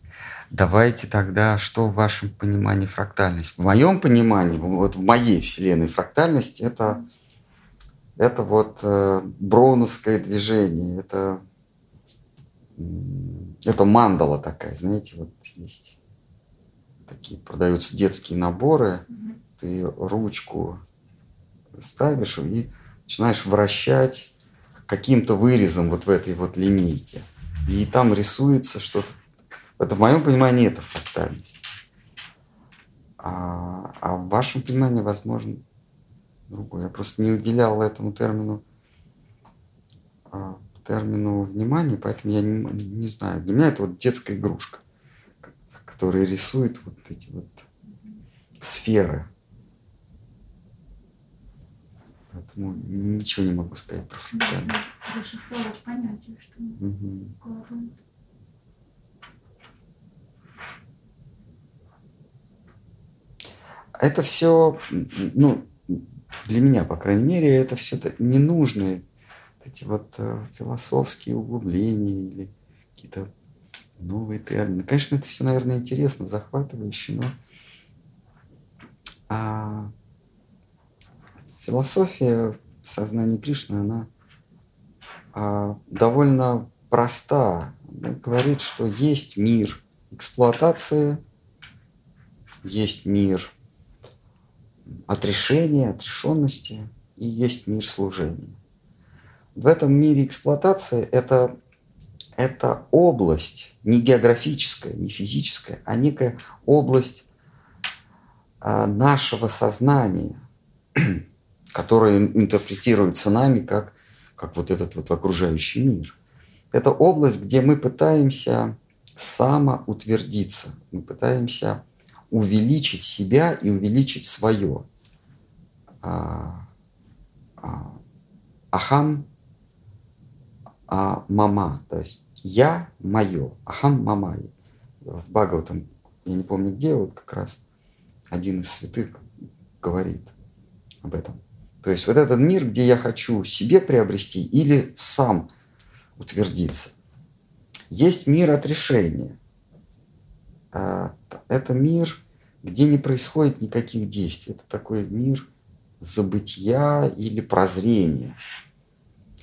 давайте тогда, что в вашем понимании фрактальность? В моем понимании, вот в моей вселенной фрактальность это, это вот э, броуновское движение, это, это мандала такая, знаете, вот есть такие продаются детские наборы, Мгм. ты ручку ставишь и начинаешь вращать каким-то вырезом вот в этой вот линейке. И там рисуется что-то. Это в моем понимании это фрактальность. А, а в вашем понимании, возможно, другое. Я просто не уделял этому термину а, термину внимания, поэтому я не, не знаю. Для меня это вот детская игрушка, которая рисует вот эти вот сферы. Поэтому ничего не могу сказать про фрактальность. Расшифровать понятие, что Мгм. говорят. Это все, ну, для меня, по крайней мере, это все ненужные эти вот э, философские углубления или какие-то новые термины. Конечно, это все, наверное, интересно, захватывающе, но а, философия сознания Кришны, она а, довольно проста. Она говорит, что есть мир эксплуатации, есть мир отрешения, отрешенности и есть мир служения. В этом мире эксплуатации это, это область не географическая, не физическая, а некая область а, нашего сознания, которая ин- интерпретируется нами как, как вот этот вот окружающий мир. Это область, где мы пытаемся самоутвердиться, мы пытаемся увеличить себя и увеличить свое. А, а, Ахам а мама, то есть я мое, ахам мама. В Бхагаватам, я не помню где, вот как раз один из святых говорит об этом. То есть вот этот мир, где я хочу себе приобрести или сам утвердиться. Есть мир отрешения. А, Это мир, где не происходит никаких действий. Это такой мир забытия или прозрения.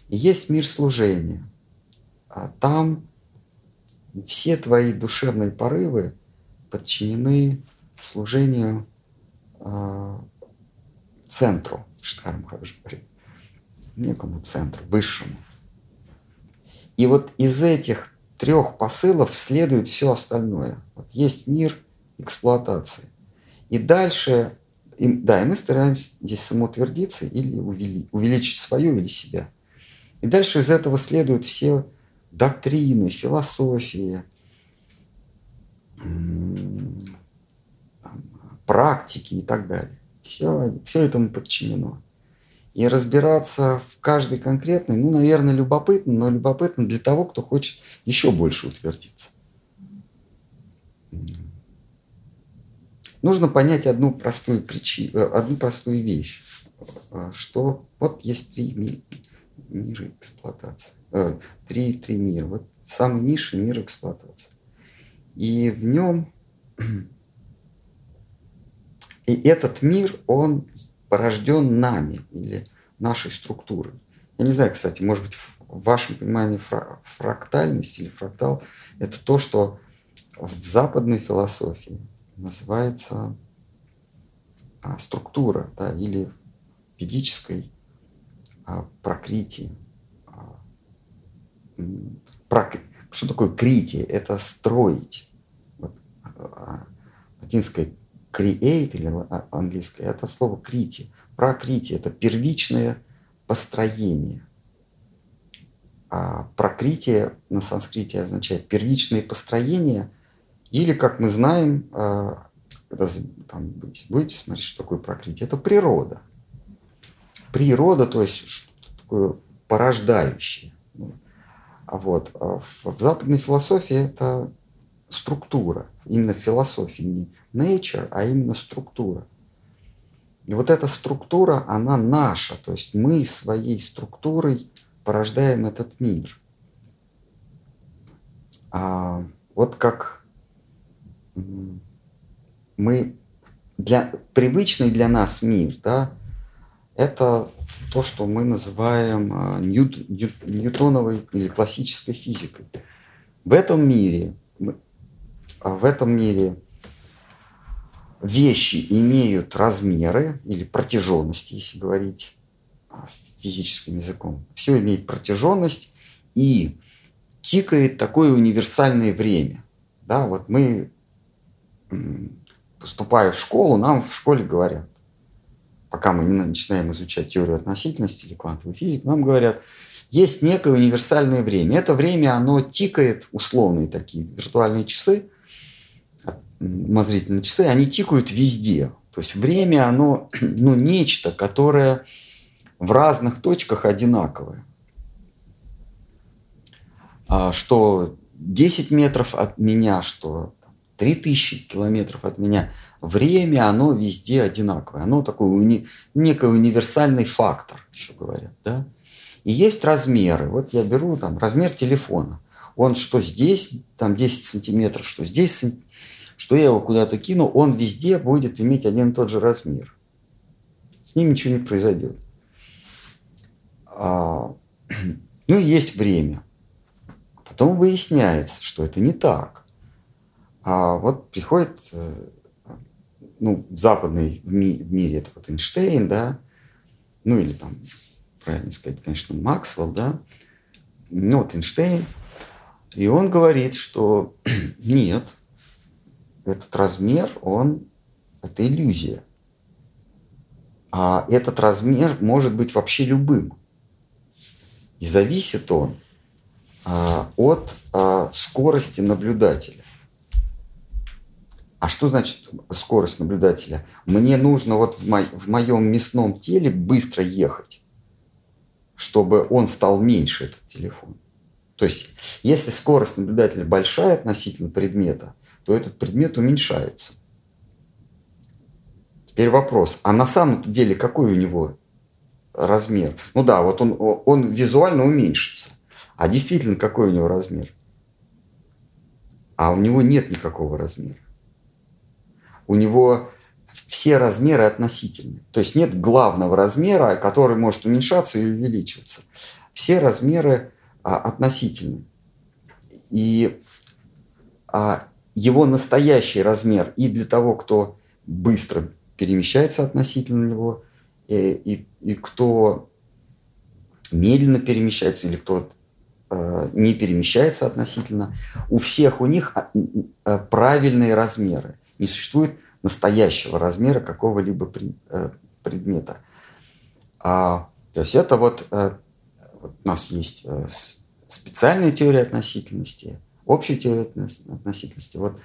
Есть мир служения. А там все твои душевные порывы подчинены служению а, центру, Штхар Махарадж говорит, некому центру, высшему. И вот из этих трех посылов следует все остальное. Вот есть мир эксплуатации. И дальше, и, да, и мы стараемся здесь самоутвердиться или увели- увеличить свое или себя. И дальше из этого следуют все доктрины, философии, практики и так далее. Все, все этому подчинено. И разбираться в каждой конкретной, ну, наверное, любопытно, но любопытно для того, кто хочет еще больше утвердиться. Нужно понять одну простую причину, одну простую вещь, э, что вот есть три ми- мира эксплуатации. э, три, три мира. Вот самый низший мир эксплуатации. И в нем и этот мир, он порожден нами или нашей структурой. Я не знаю, кстати, может быть, в вашем понимании фрактальность или фрактал – это то, что в западной философии называется а, структура, да, или ведической а, прокритии. А, прок... Что такое критие? Это строить. Вот, а, латинское create или а, английское, это слово крити. Прокритие – это первичное построение. А прокритие на санскрите означает первичное построение, или, как мы знаем, а, когда там, будете смотреть, что такое прокритие, это природа. Природа, то есть что такое порождающее. Вот. А в западной философии это структура. Именно в философии не nature, а именно структура. И вот эта структура, она наша, то есть мы своей структурой порождаем этот мир. А вот как мы для привычный для нас мир, да, это то, что мы называем а, ньют, ньют, ньютоновой или классической физикой. В этом мире, в этом мире вещи имеют размеры или протяженности, если говорить а, физическим языком. Все имеет протяженность и тикает такое универсальное время. Да, вот мы, поступая в школу, нам в школе говорят, пока мы не начинаем изучать теорию относительности или квантовую физику, нам говорят, есть некое универсальное время. Это время, оно тикает, условные такие виртуальные часы, умозрительные часы, они тикают везде. То есть время, оно ну, нечто, которое в разных точках одинаковое. А что 10 метров от меня, что 3000 километров от меня, время, оно везде одинаковое. Оно такой уни, некий универсальный фактор, еще говорят. Да? И есть размеры. Вот я беру там размер телефона. Он что здесь, там 10 сантиметров, что здесь что я его куда-то кину, он везде будет иметь один и тот же размер. С ним ничего не произойдет. А, ну есть время. Потом выясняется, что это не так. А вот приходит, э, ну, в западной в, ми, в мире это вот Эйнштейн, да, ну или там, правильно сказать, конечно, Максвелл, да, ну вот Эйнштейн, и он говорит, что нет, этот размер, он, это иллюзия. А этот размер может быть вообще любым. И зависит он а, от а, скорости наблюдателя. А что значит скорость наблюдателя? Мне нужно вот в, мо- в моем мясном теле быстро ехать, чтобы он стал меньше, этот телефон. То есть, если скорость наблюдателя большая относительно предмета, то этот предмет уменьшается. Теперь вопрос, а на самом деле какой у него размер? Ну да, вот он, он визуально уменьшится. А действительно какой у него размер? А у него нет никакого размера. У него все размеры относительны. То есть нет главного размера, который может уменьшаться или увеличиваться. Все размеры а, относительны. И а, его настоящий размер и для того, кто быстро перемещается относительно него, и, э, и, и кто медленно перемещается или кто э, не перемещается относительно, у всех у них а, э, правильные размеры. Не существует настоящего размера какого-либо при, э, предмета. А, то есть это вот, э, вот у нас есть э, специальная теория относительности – общей теории относительности. Вот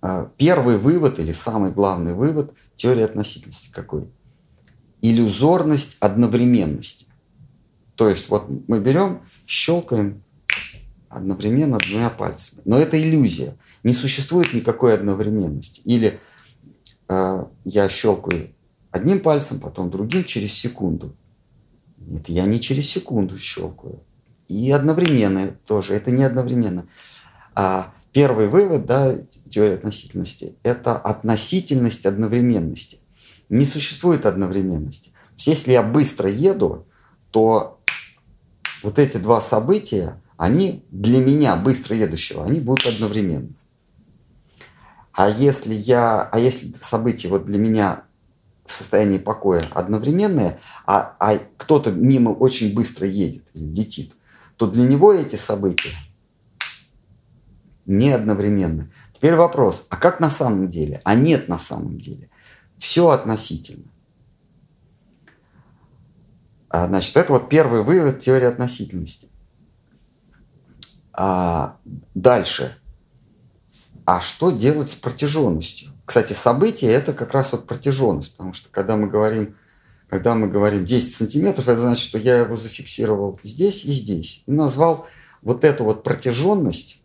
а, первый вывод или самый главный вывод теории относительности какой? Иллюзорность одновременности. То есть вот мы берем, щелкаем одновременно двумя пальцами. Но это иллюзия. Не существует никакой одновременности. Или э, я щелкаю одним пальцем, потом другим через секунду. Нет, я не через секунду щелкаю. и одновременно тоже. Это не одновременно. А первый вывод, да, теории относительности, это относительность одновременности. Не существует одновременности. Если я быстро еду, то вот эти два события, они для меня, быстро едущего, они будут одновременно. А если я, а если события вот для меня в состоянии покоя одновременные, а, а кто-то мимо очень быстро едет летит, то для него эти события не одновременны. Теперь вопрос, а как на самом деле? А нет на самом деле. Все относительно. А, значит, это вот первый вывод теории относительности. А дальше. А что делать с протяженностью? Кстати, событие – это как раз вот протяженность, потому что когда мы говорим, когда мы говорим 10 сантиметров, это значит, что я его зафиксировал здесь и здесь. И назвал вот эту вот протяженность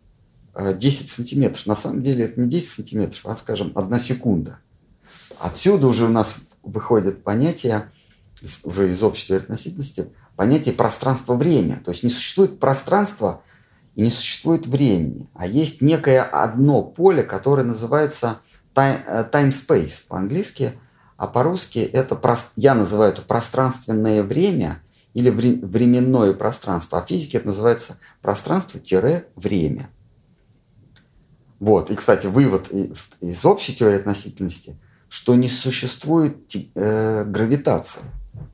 10 э, сантиметров. На самом деле это не 10 сантиметров, а, скажем, одна секунда. Отсюда уже у нас выходит понятие, уже из общей относительности, понятие пространства-время. То есть не существует пространства и не существует времени, а есть некое одно поле, которое называется Э, time space по-английски, а по-русски это, я называю это пространственное время или временное пространство, а в физике это называется пространство-время. Вот. И, кстати, вывод из общей теории относительности, что не существует э, гравитации.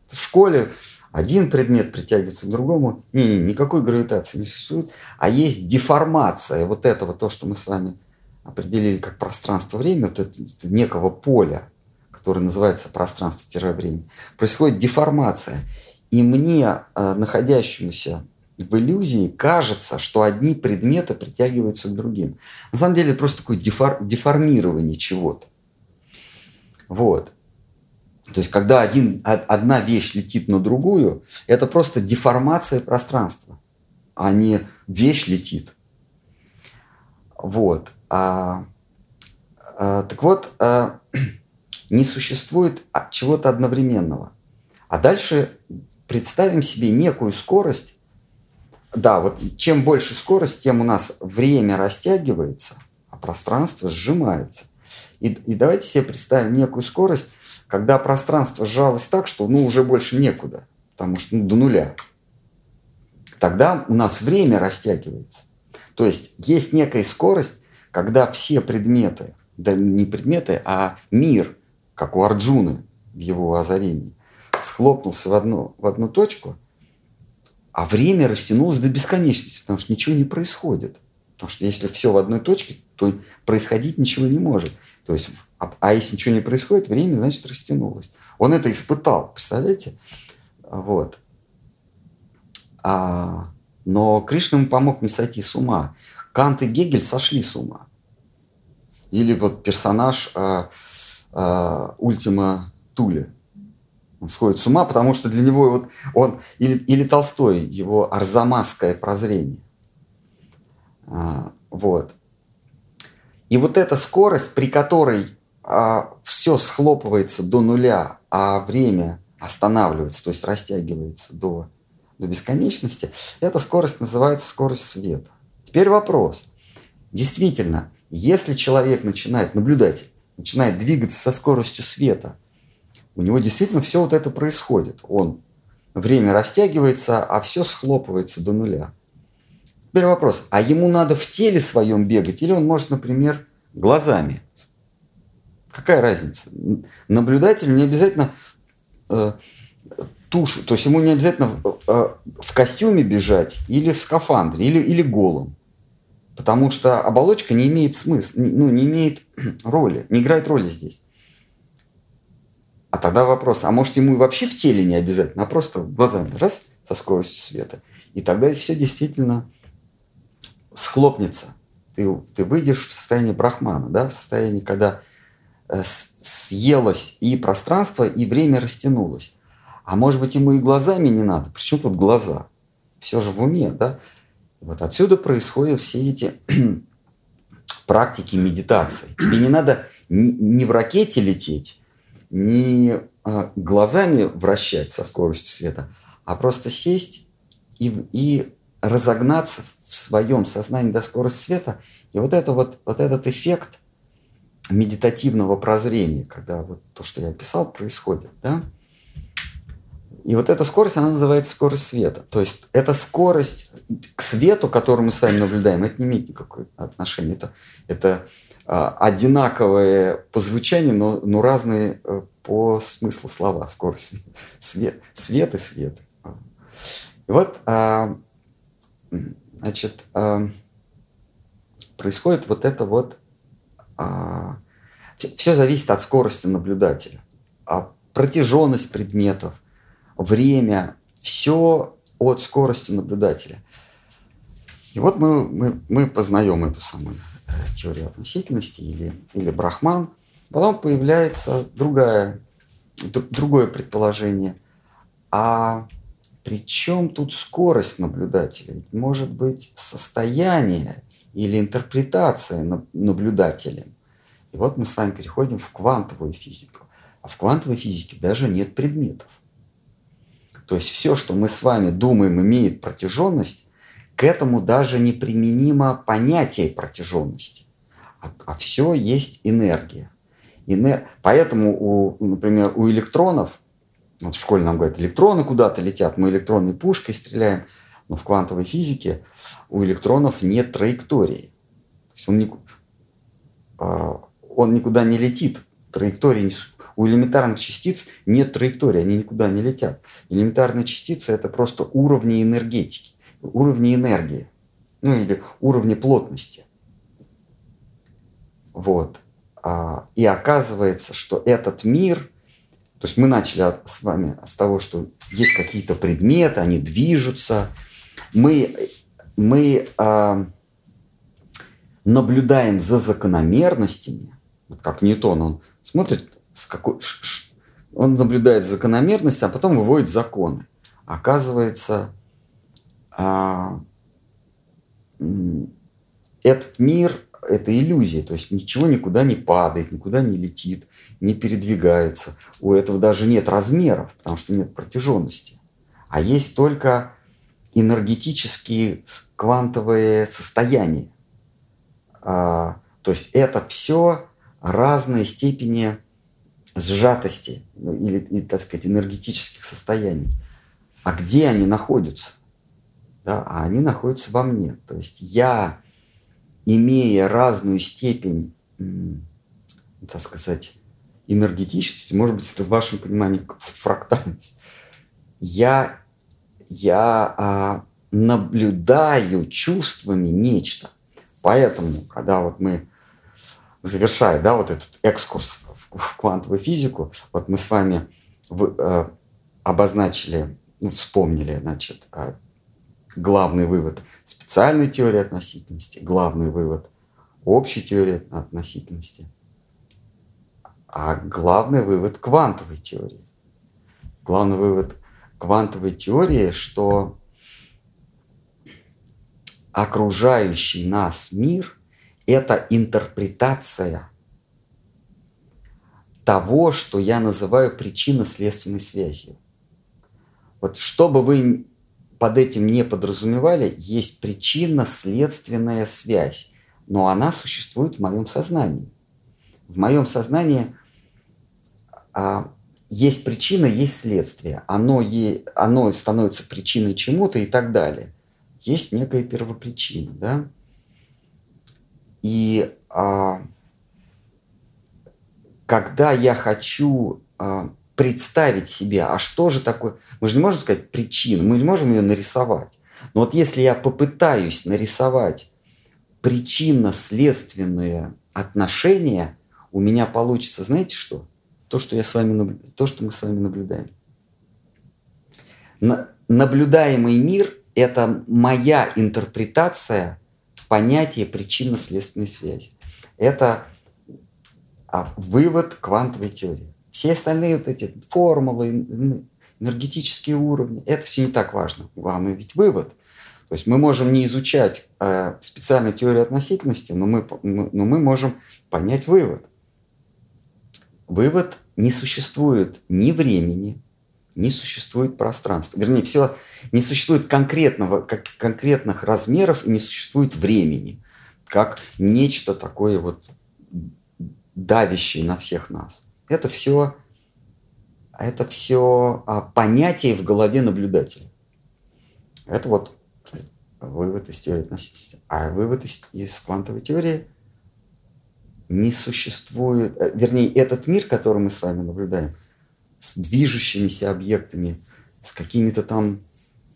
В школе один предмет притягивается к другому. Не, не, никакой гравитации не существует. А есть деформация вот этого, то, что мы с вами определили как пространство-время, вот это, это некого поля, которое называется пространство-время, происходит деформация. И мне, э, в иллюзии, кажется, что одни предметы притягиваются к другим. На самом деле это просто такое дефор, деформирование чего-то. Вот. То есть, когда один, одна вещь летит на другую, это просто деформация пространства, а не вещь летит. Вот. А, а, так вот, а, не существует чего-то одновременного. А дальше представим себе некую скорость. Да, вот чем больше скорость, тем у нас время растягивается, а пространство сжимается. И, и давайте себе представим некую скорость, когда пространство сжалось так, что ну уже больше некуда, потому что ну, до нуля. Тогда у нас время растягивается. То есть есть некая скорость, когда все предметы, да не предметы, а мир, как у Арджуны в его озарении, схлопнулся в одну, в одну точку, а время растянулось до бесконечности, потому что ничего не происходит. Потому что если все в одной точке, то происходить ничего не может. То есть, а, а если ничего не происходит, время, значит, растянулось. Он это испытал, представляете? Вот. А, но Кришна ему помог не сойти с ума. Кант и Гегель сошли с ума. Или вот персонаж э, э, Ультима Тули. Сходит с ума, потому что для него вот он или, или Толстой, его арзамасское прозрение. А, вот. И вот эта скорость, при которой а, все схлопывается до нуля, а время останавливается, то есть растягивается до, до бесконечности, эта скорость называется скорость света. Теперь вопрос. Действительно, если человек начинает, наблюдать, начинает двигаться со скоростью света, у него действительно все вот это происходит. Он время растягивается, а все схлопывается до нуля. Теперь вопрос, а ему надо в теле своем бегать, или он может, например, глазами? Какая разница? Наблюдателю не обязательно э, тушу, то есть ему не обязательно э, в костюме бежать, или в скафандре, или, или голым. Потому что оболочка не имеет смысла, ну, не имеет роли, не играет роли здесь. А тогда вопрос, а может ему и вообще в теле не обязательно, а просто глазами раз со скоростью света. И тогда все действительно схлопнется. Ты, ты выйдешь в состояние брахмана, да, в состояние, когда э, съелось и пространство, и время растянулось. А может быть, ему и глазами не надо. Причем тут глаза? Все же в уме, да? Вот отсюда происходят все эти практики медитации. Тебе не надо ни в ракете лететь, ни а, глазами вращать со скоростью света, а просто сесть и, и разогнаться в своем сознании до скорости света. И вот, это вот, вот этот эффект медитативного прозрения, когда вот то, что я описал, происходит, да, и вот эта скорость, она называется скорость света. То есть эта скорость к свету, которую мы с вами наблюдаем, это не имеет никакого отношения. Это, это а, одинаковые по звучанию, но, но разные а, по смыслу слова. Скорость свет, свет и свет. И вот, а, значит, а, происходит вот это вот... А, все зависит от скорости наблюдателя. А протяженность предметов – время, все от скорости наблюдателя. И вот мы, мы, мы познаем эту самую э, теорию относительности или, или брахман. Потом появляется другая, другое предположение. А при чем тут скорость наблюдателя? Ведь может быть состояние или интерпретация наблюдателем. И вот мы с вами переходим в квантовую физику. А в квантовой физике даже нет предметов. То есть все, что мы с вами думаем, имеет протяженность, к этому даже неприменимо понятие протяженности. А, а все есть энергия. Энер... Поэтому, у, например, у электронов, вот в школе нам говорят, электроны куда-то летят, мы электронной пушкой стреляем, но в квантовой физике у электронов нет траектории. То есть он, не, а, он никуда не летит, траектории не, у элементарных частиц нет траектории, они никуда не летят. Элементарные частицы – это просто уровни энергетики, уровни энергии, ну или уровни плотности. Вот. А, и оказывается, что этот мир, то есть мы начали с вами с того, что есть какие-то предметы, они движутся, мы, мы а, наблюдаем за закономерностями, вот как Ньютон, он смотрит с какой, он наблюдает закономерность, а потом выводит законы. Оказывается, а, этот мир – это иллюзия, то есть ничего никуда не падает, никуда не летит, не передвигается. У этого даже нет размеров, потому что нет протяженности. А есть только энергетические квантовые состояния. А, то есть это все разные степени сжатости ну, или, или, так сказать, энергетических состояний. А где они находятся? Да, а они находятся во мне. То есть я, имея разную степень, так сказать, энергетичности, может быть, это в вашем понимании фрактальность, я, я а, наблюдаю чувствами нечто. Поэтому, когда вот мы завершая, да, вот этот экскурс в квантовую физику, вот мы с вами в, э, обозначили, ну, вспомнили, значит, э, главный вывод специальной теории относительности, главный вывод общей теории относительности, а главный вывод квантовой теории. Главный вывод квантовой теории, что окружающий нас мир – это интерпретация того, что я называю причинно-следственной связью. Вот что бы вы под этим не подразумевали, есть причинно-следственная связь, но она существует в моем сознании. В моем сознании а, есть причина, есть следствие. Оно, е, оно становится причиной чему-то и так далее. Есть некая первопричина, да? И а, когда я хочу э, представить себе, а что же такое, мы же не можем сказать причину, мы не можем ее нарисовать. Но вот если я попытаюсь нарисовать причинно-следственные отношения, у меня получится, знаете что? То, что, я с вами, то, что мы с вами наблюдаем. На, наблюдаемый мир – это моя интерпретация понятия причинно-следственной связи. Это а вывод квантовой теории. Все остальные вот эти формулы, энергетические уровни, это все не так важно. Главное ведь вывод. То есть мы можем не изучать э, специальную теорию относительности, но мы, но мы можем понять вывод. Вывод не существует ни времени, не существует пространства. Вернее, все не существует конкретного, как, конкретных размеров и не существует времени, как нечто такое вот давящее на всех нас. Это все, это все а, понятие в голове наблюдателя. Это вот вывод из теории относительности. А вывод из, из квантовой теории не существует, э, вернее, этот мир, который мы с вами наблюдаем, с движущимися объектами, с какими-то там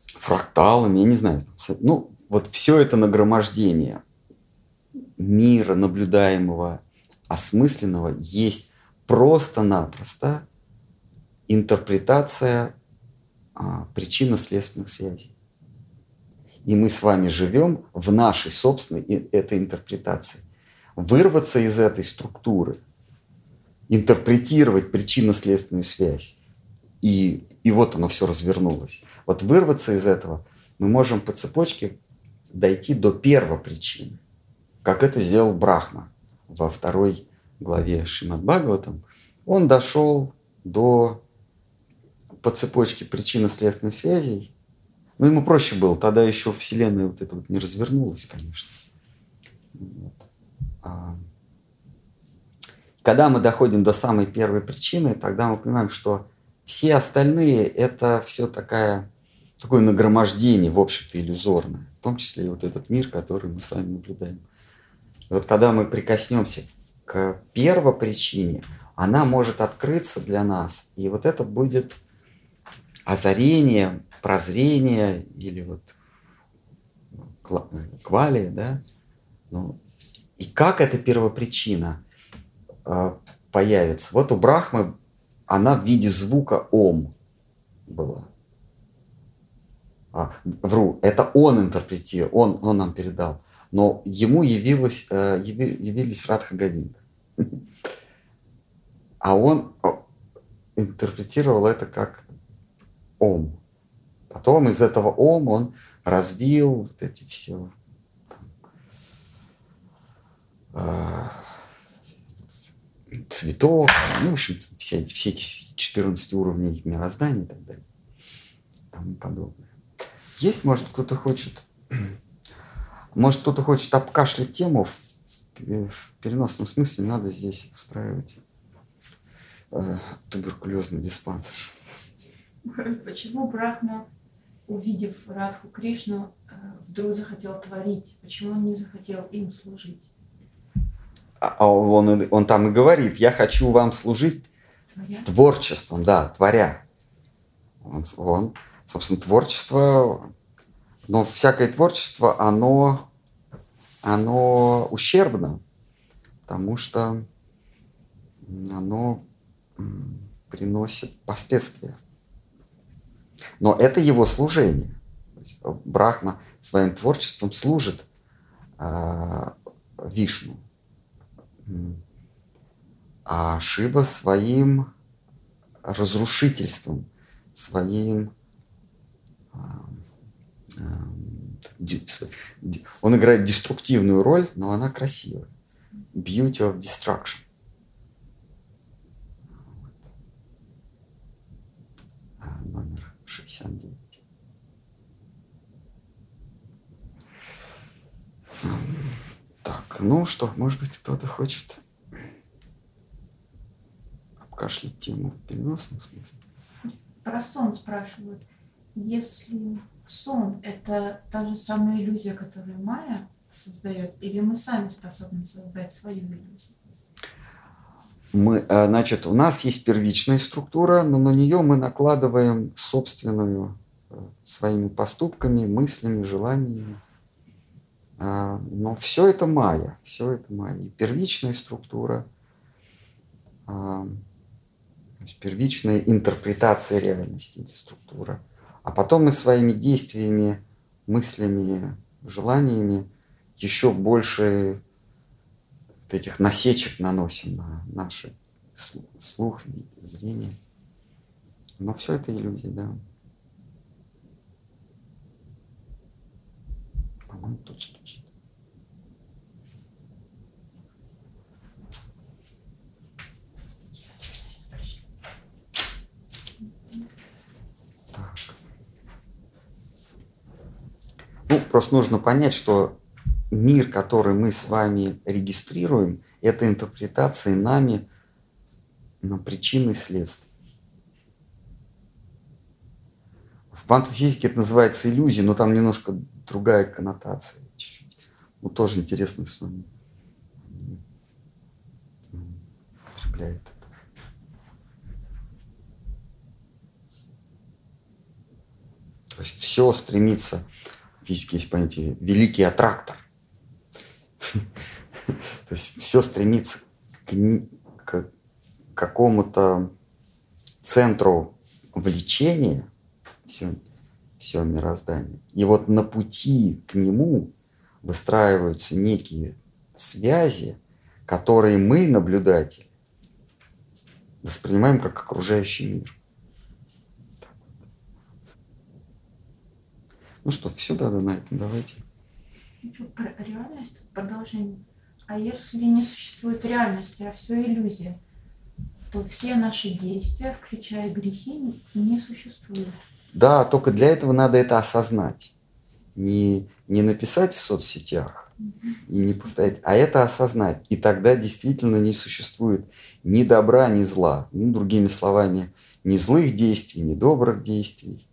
фракталами, я не знаю. Ну, вот все это нагромождение мира наблюдаемого, осмысленного есть просто-напросто интерпретация а, причинно-следственных связей. И мы с вами живем в нашей собственной этой интерпретации. Вырваться из этой структуры, интерпретировать причинно-следственную связь, и, и вот оно все развернулось. Вот вырваться из этого мы можем по цепочке дойти до первопричины, как это сделал Брахма во второй главе Шимад Бхагаватам. Он дошел до по цепочке причинно-следственных связей ну, ему проще было. Тогда еще Вселенная вот это вот не развернулась, конечно. Вот. А... Когда мы доходим до самой первой причины, тогда мы понимаем, что все остальные – это все такая, такое нагромождение, в общем-то, иллюзорное. В том числе и вот этот мир, который мы с вами наблюдаем. Вот когда мы прикоснемся к первой причине, она может открыться для нас. И вот это будет озарение, прозрение или вот квали, да? Ну, и как эта первопричина э, появится? Вот у Брахмы она в виде звука ом была. А, вру, это он интерпретировал, он, он нам передал. Но ему явилось, э, яви, явились Радха Говинда. А он интерпретировал это как ом. Потом из этого ом он развил вот эти все э, цветов, ну, в общем, все, эти, все эти 14 уровней мироздания и так далее. Тому подобное. Есть, может, кто-то хочет, может, кто-то хочет обкашлять тему в, в, в переносном смысле, надо здесь устраивать э, туберкулезный диспансер. Почему Брахма увидев Радху Кришну, э, вдруг захотел творить? Почему он не захотел им служить? А, а он, он там и говорит, я хочу вам служить творя? творчеством, да, творя. Он, он, собственно, творчество, но всякое творчество, оно, оно ущербно, потому что оно приносит последствия. Но это его служение. Брахма своим творчеством служит э, Вишну. А Шива своим разрушительством, своим а, он играет деструктивную роль, но она красивая. Beauty of destruction. 69. Так, ну что, может быть, кто-то хочет обкашлять тему в переносном смысле? Про сон спрашивают. Если сон – это та же самая иллюзия, которую Майя создает, или мы сами способны создать свою иллюзию? мы, э, значит, у нас есть первичная структура, но на нее мы накладываем собственную э, своими поступками, мыслями, желаниями. А, но все это майя, все это майя. И первичная структура, а, первичная интерпретация реальности или структура. А потом мы своими действиями, мыслями, желаниями еще больше этих насечек наносим на наши слух, зрение. Но все это иллюзии, да. По-моему, тут стучит. Просто нужно понять, что мир, который мы с вами регистрируем, это интерпретации нами на причины и следствия. В квантовой физике это называется иллюзия, но там немножко другая коннотация. Чуть-чуть. Ну, тоже интересно с вами употребляет это. То есть все стремится, физике есть понятие великий аттрактор. То есть все стремится к, к какому-то центру влечения, все, все мироздание. И вот на пути к нему выстраиваются некие связи, которые мы, наблюдатели, воспринимаем как окружающий мир. Ну что, все, да, да, на этом давайте. Ну реальность, продолжение. А если не существует реальности, а все иллюзия, то все наши действия, включая грехи, не существуют. Да, только для этого надо это осознать. Не, не написать в соцсетях и не повторять, а это осознать. И тогда действительно не существует ни добра, ни зла. Ну, другими словами, ни злых действий, ни добрых действий.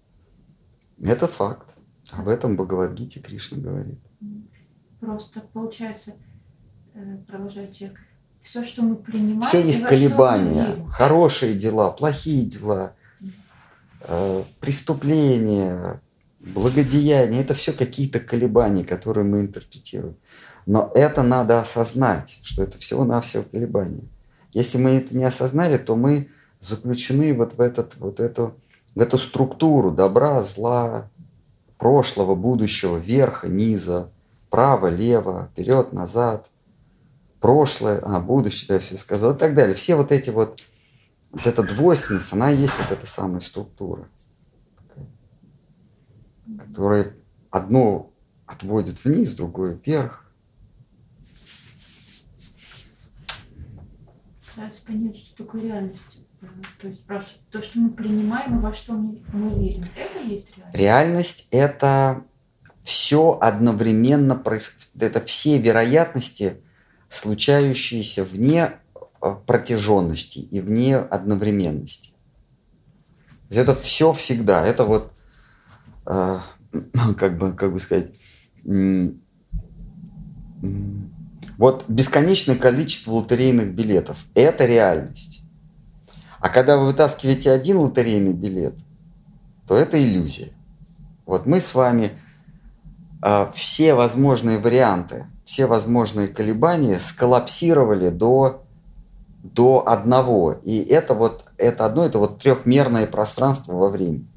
Это факт. Об этом Бхагавадгите Кришна говорит. Просто получается, э, продолжает человек, все, что мы принимаем... Все есть колебания. Хорошие дела, плохие дела, э, преступления, благодеяния. Это все какие-то колебания, которые мы интерпретируем. Но это надо осознать, что это всего-навсего колебания. Если мы это не осознали, то мы заключены вот в, этот, вот эту, в эту структуру добра, зла, прошлого, будущего, верха, низа, право, лево, вперед, назад, прошлое, а, будущее, да, все сказал, и так далее. Все вот эти вот, вот эта двойственность, она есть вот эта самая структура, которая одно отводит вниз, другое вверх. Понять, что такое реальность. То есть то, что мы принимаем и во что мы верим, это есть реальность? Реальность – это все одновременно происходит. Это все вероятности, случающиеся вне э, протяженности и вне одновременности. Это все всегда. Это вот, э, как, бы, как бы сказать, вот бесконечное количество лотерейных билетов – это реальность. А когда вы вытаскиваете один лотерейный билет, то это иллюзия. Вот мы с вами э, все возможные варианты, все возможные колебания сколлапсировали до, до одного. И это вот это одно, это вот трехмерное пространство во времени.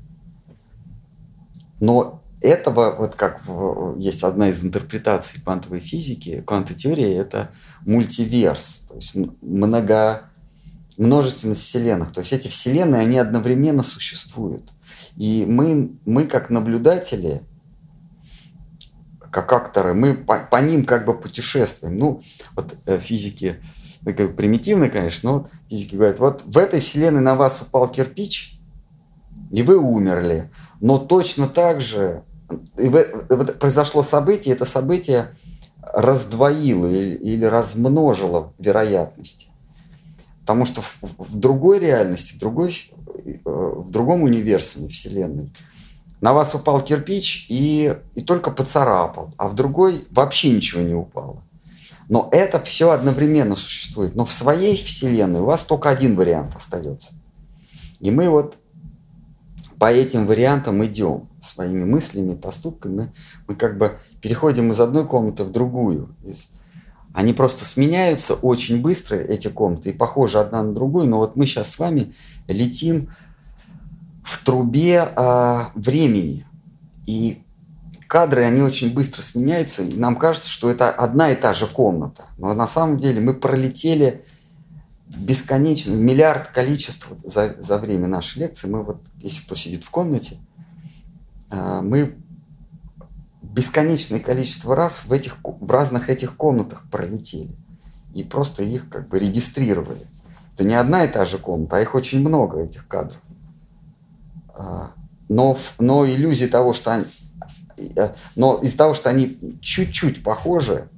Но этого, вот как в, есть одна из интерпретаций квантовой физики, квантовой теории, это мультиверс, то есть много множественность вселенных. То есть эти вселенные, они одновременно существуют. И мы, мы как наблюдатели, как акторы, мы по, по ним как бы путешествуем. Ну, вот э, физики, ну, как примитивно, конечно, но физики говорят, вот в этой вселенной на вас упал кирпич, и вы умерли. Но точно так же вот произошло событие, это событие раздвоило или, или размножило вероятности. Потому что в, в другой реальности, в, другой, э, в другом универсуме Вселенной на вас упал кирпич и, и только поцарапал, а в другой вообще ничего не упало. Но это все одновременно существует. Но в своей Вселенной у вас только один вариант остается. И мы вот по этим вариантам идем своими мыслями, поступками. Мы, как бы переходим из одной комнаты в другую. Из, они просто сменяются очень быстро, эти комнаты, и похожи одна на другую. Но вот мы сейчас с вами летим в трубе э, времени. И кадры, они очень быстро сменяются. И нам кажется, что это одна и та же комната. Но на самом деле мы пролетели бесконечно, миллиард количеств за, за время нашей лекции. Мы вот, если кто сидит в комнате, э, мы бесконечное количество раз в, этих, в разных этих комнатах пролетели. И просто их как бы регистрировали. Это не одна и та же комната, а их очень много, этих кадров. А, но, но иллюзия того, что они, э, но из-за того, что они чуть-чуть похожи,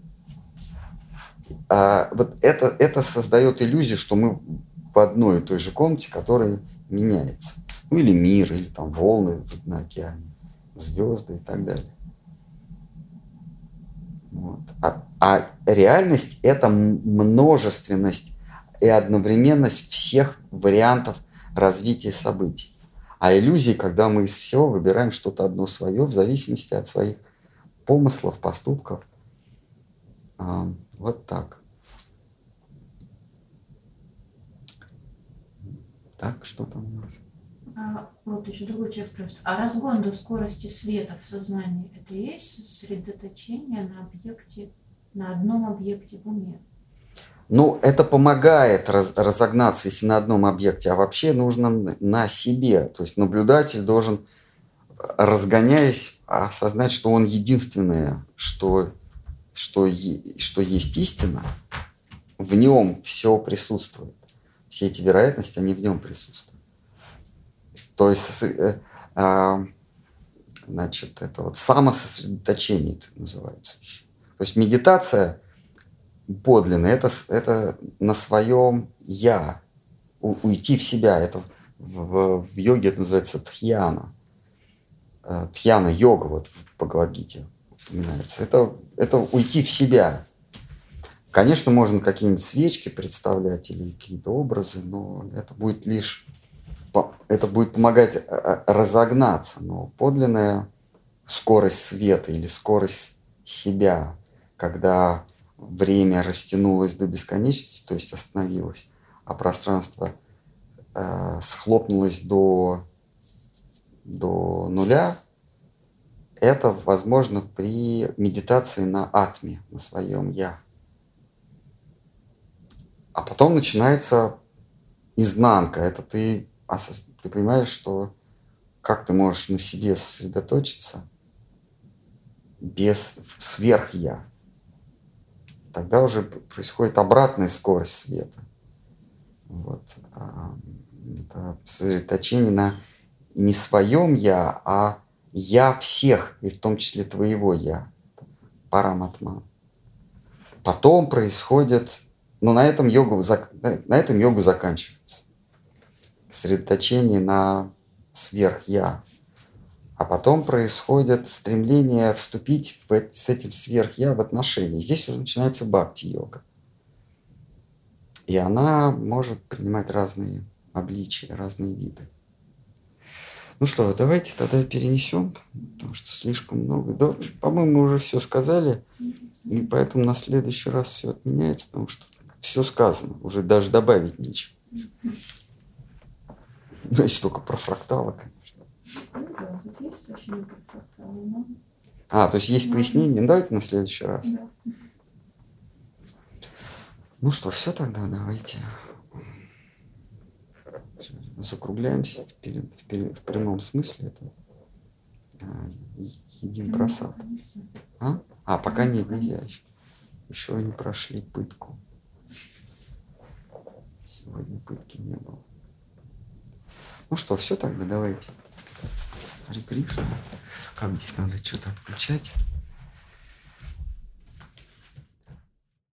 а, вот это, это создает иллюзию, что мы в одной и той же комнате, которая меняется. Ну или мир, или там волны на океане, звезды и так далее. Вот. А, а реальность – это множественность и одновременность всех вариантов развития событий. А иллюзии, когда мы из всего выбираем что-то одно свое в зависимости от своих помыслов, поступков. А, вот так. Так, что там у нас? А, вот еще другой человек спрашивает. А разгон до скорости света в сознании – это и есть сосредоточение на объекте, на одном объекте в уме? Ну, это помогает раз, разогнаться, если на одном объекте, а вообще нужно на себе. То есть наблюдатель должен, разгоняясь, осознать, что он единственное, что, что, что есть истина, в нем все присутствует. Все эти вероятности, они в нем присутствуют. То есть, э, э, значит, это вот самососредоточение это называется еще. То есть медитация подлинная, это, это на своем «я», у, уйти в себя. Это в, в, в йоге это называется тхьяна. Э, тхьяна йога вот в упоминается. Это, это уйти в себя. Конечно, можно какие-нибудь свечки представлять или какие-то образы, но это будет лишь это будет помогать э, э, разогнаться, но подлинная скорость света или скорость себя, когда время растянулось до бесконечности, то есть остановилось, а пространство э, схлопнулось до, до нуля, это возможно при медитации на атме, на своем я. А потом начинается изнанка. Это ты осоз... ты понимаешь, что как ты можешь на себе сосредоточиться без сверх-я. Тогда уже происходит обратная скорость света. Вот. А, это сосредоточение на не своем я, а я всех, и в том числе твоего я. Параматма. Потом происходит, ну на этом йога, на этом йога заканчивается сосредоточение на сверх-я. А потом происходит стремление вступить в, с этим сверх-я в отношения. Здесь уже начинается бхакти-йога. И она может принимать разные обличия, разные виды. Ну что, давайте тогда перенесем, потому что слишком много. Да, по-моему, мы уже все сказали, и поэтому на следующий раз все отменяется, потому что все сказано, уже даже добавить нечего. Ну, если только про фракталы, конечно. А, то есть есть пояснение? Ну, давайте на следующий раз. Ну что, все тогда, давайте. Закругляемся в, пере, в, пере, в прямом смысле. Это а, едим просад. А? а, пока нет, нельзя. Еще не прошли пытку. Сегодня пытки не было. Ну что, все тогда, давайте. Кришна. Как здесь надо что-то отключать?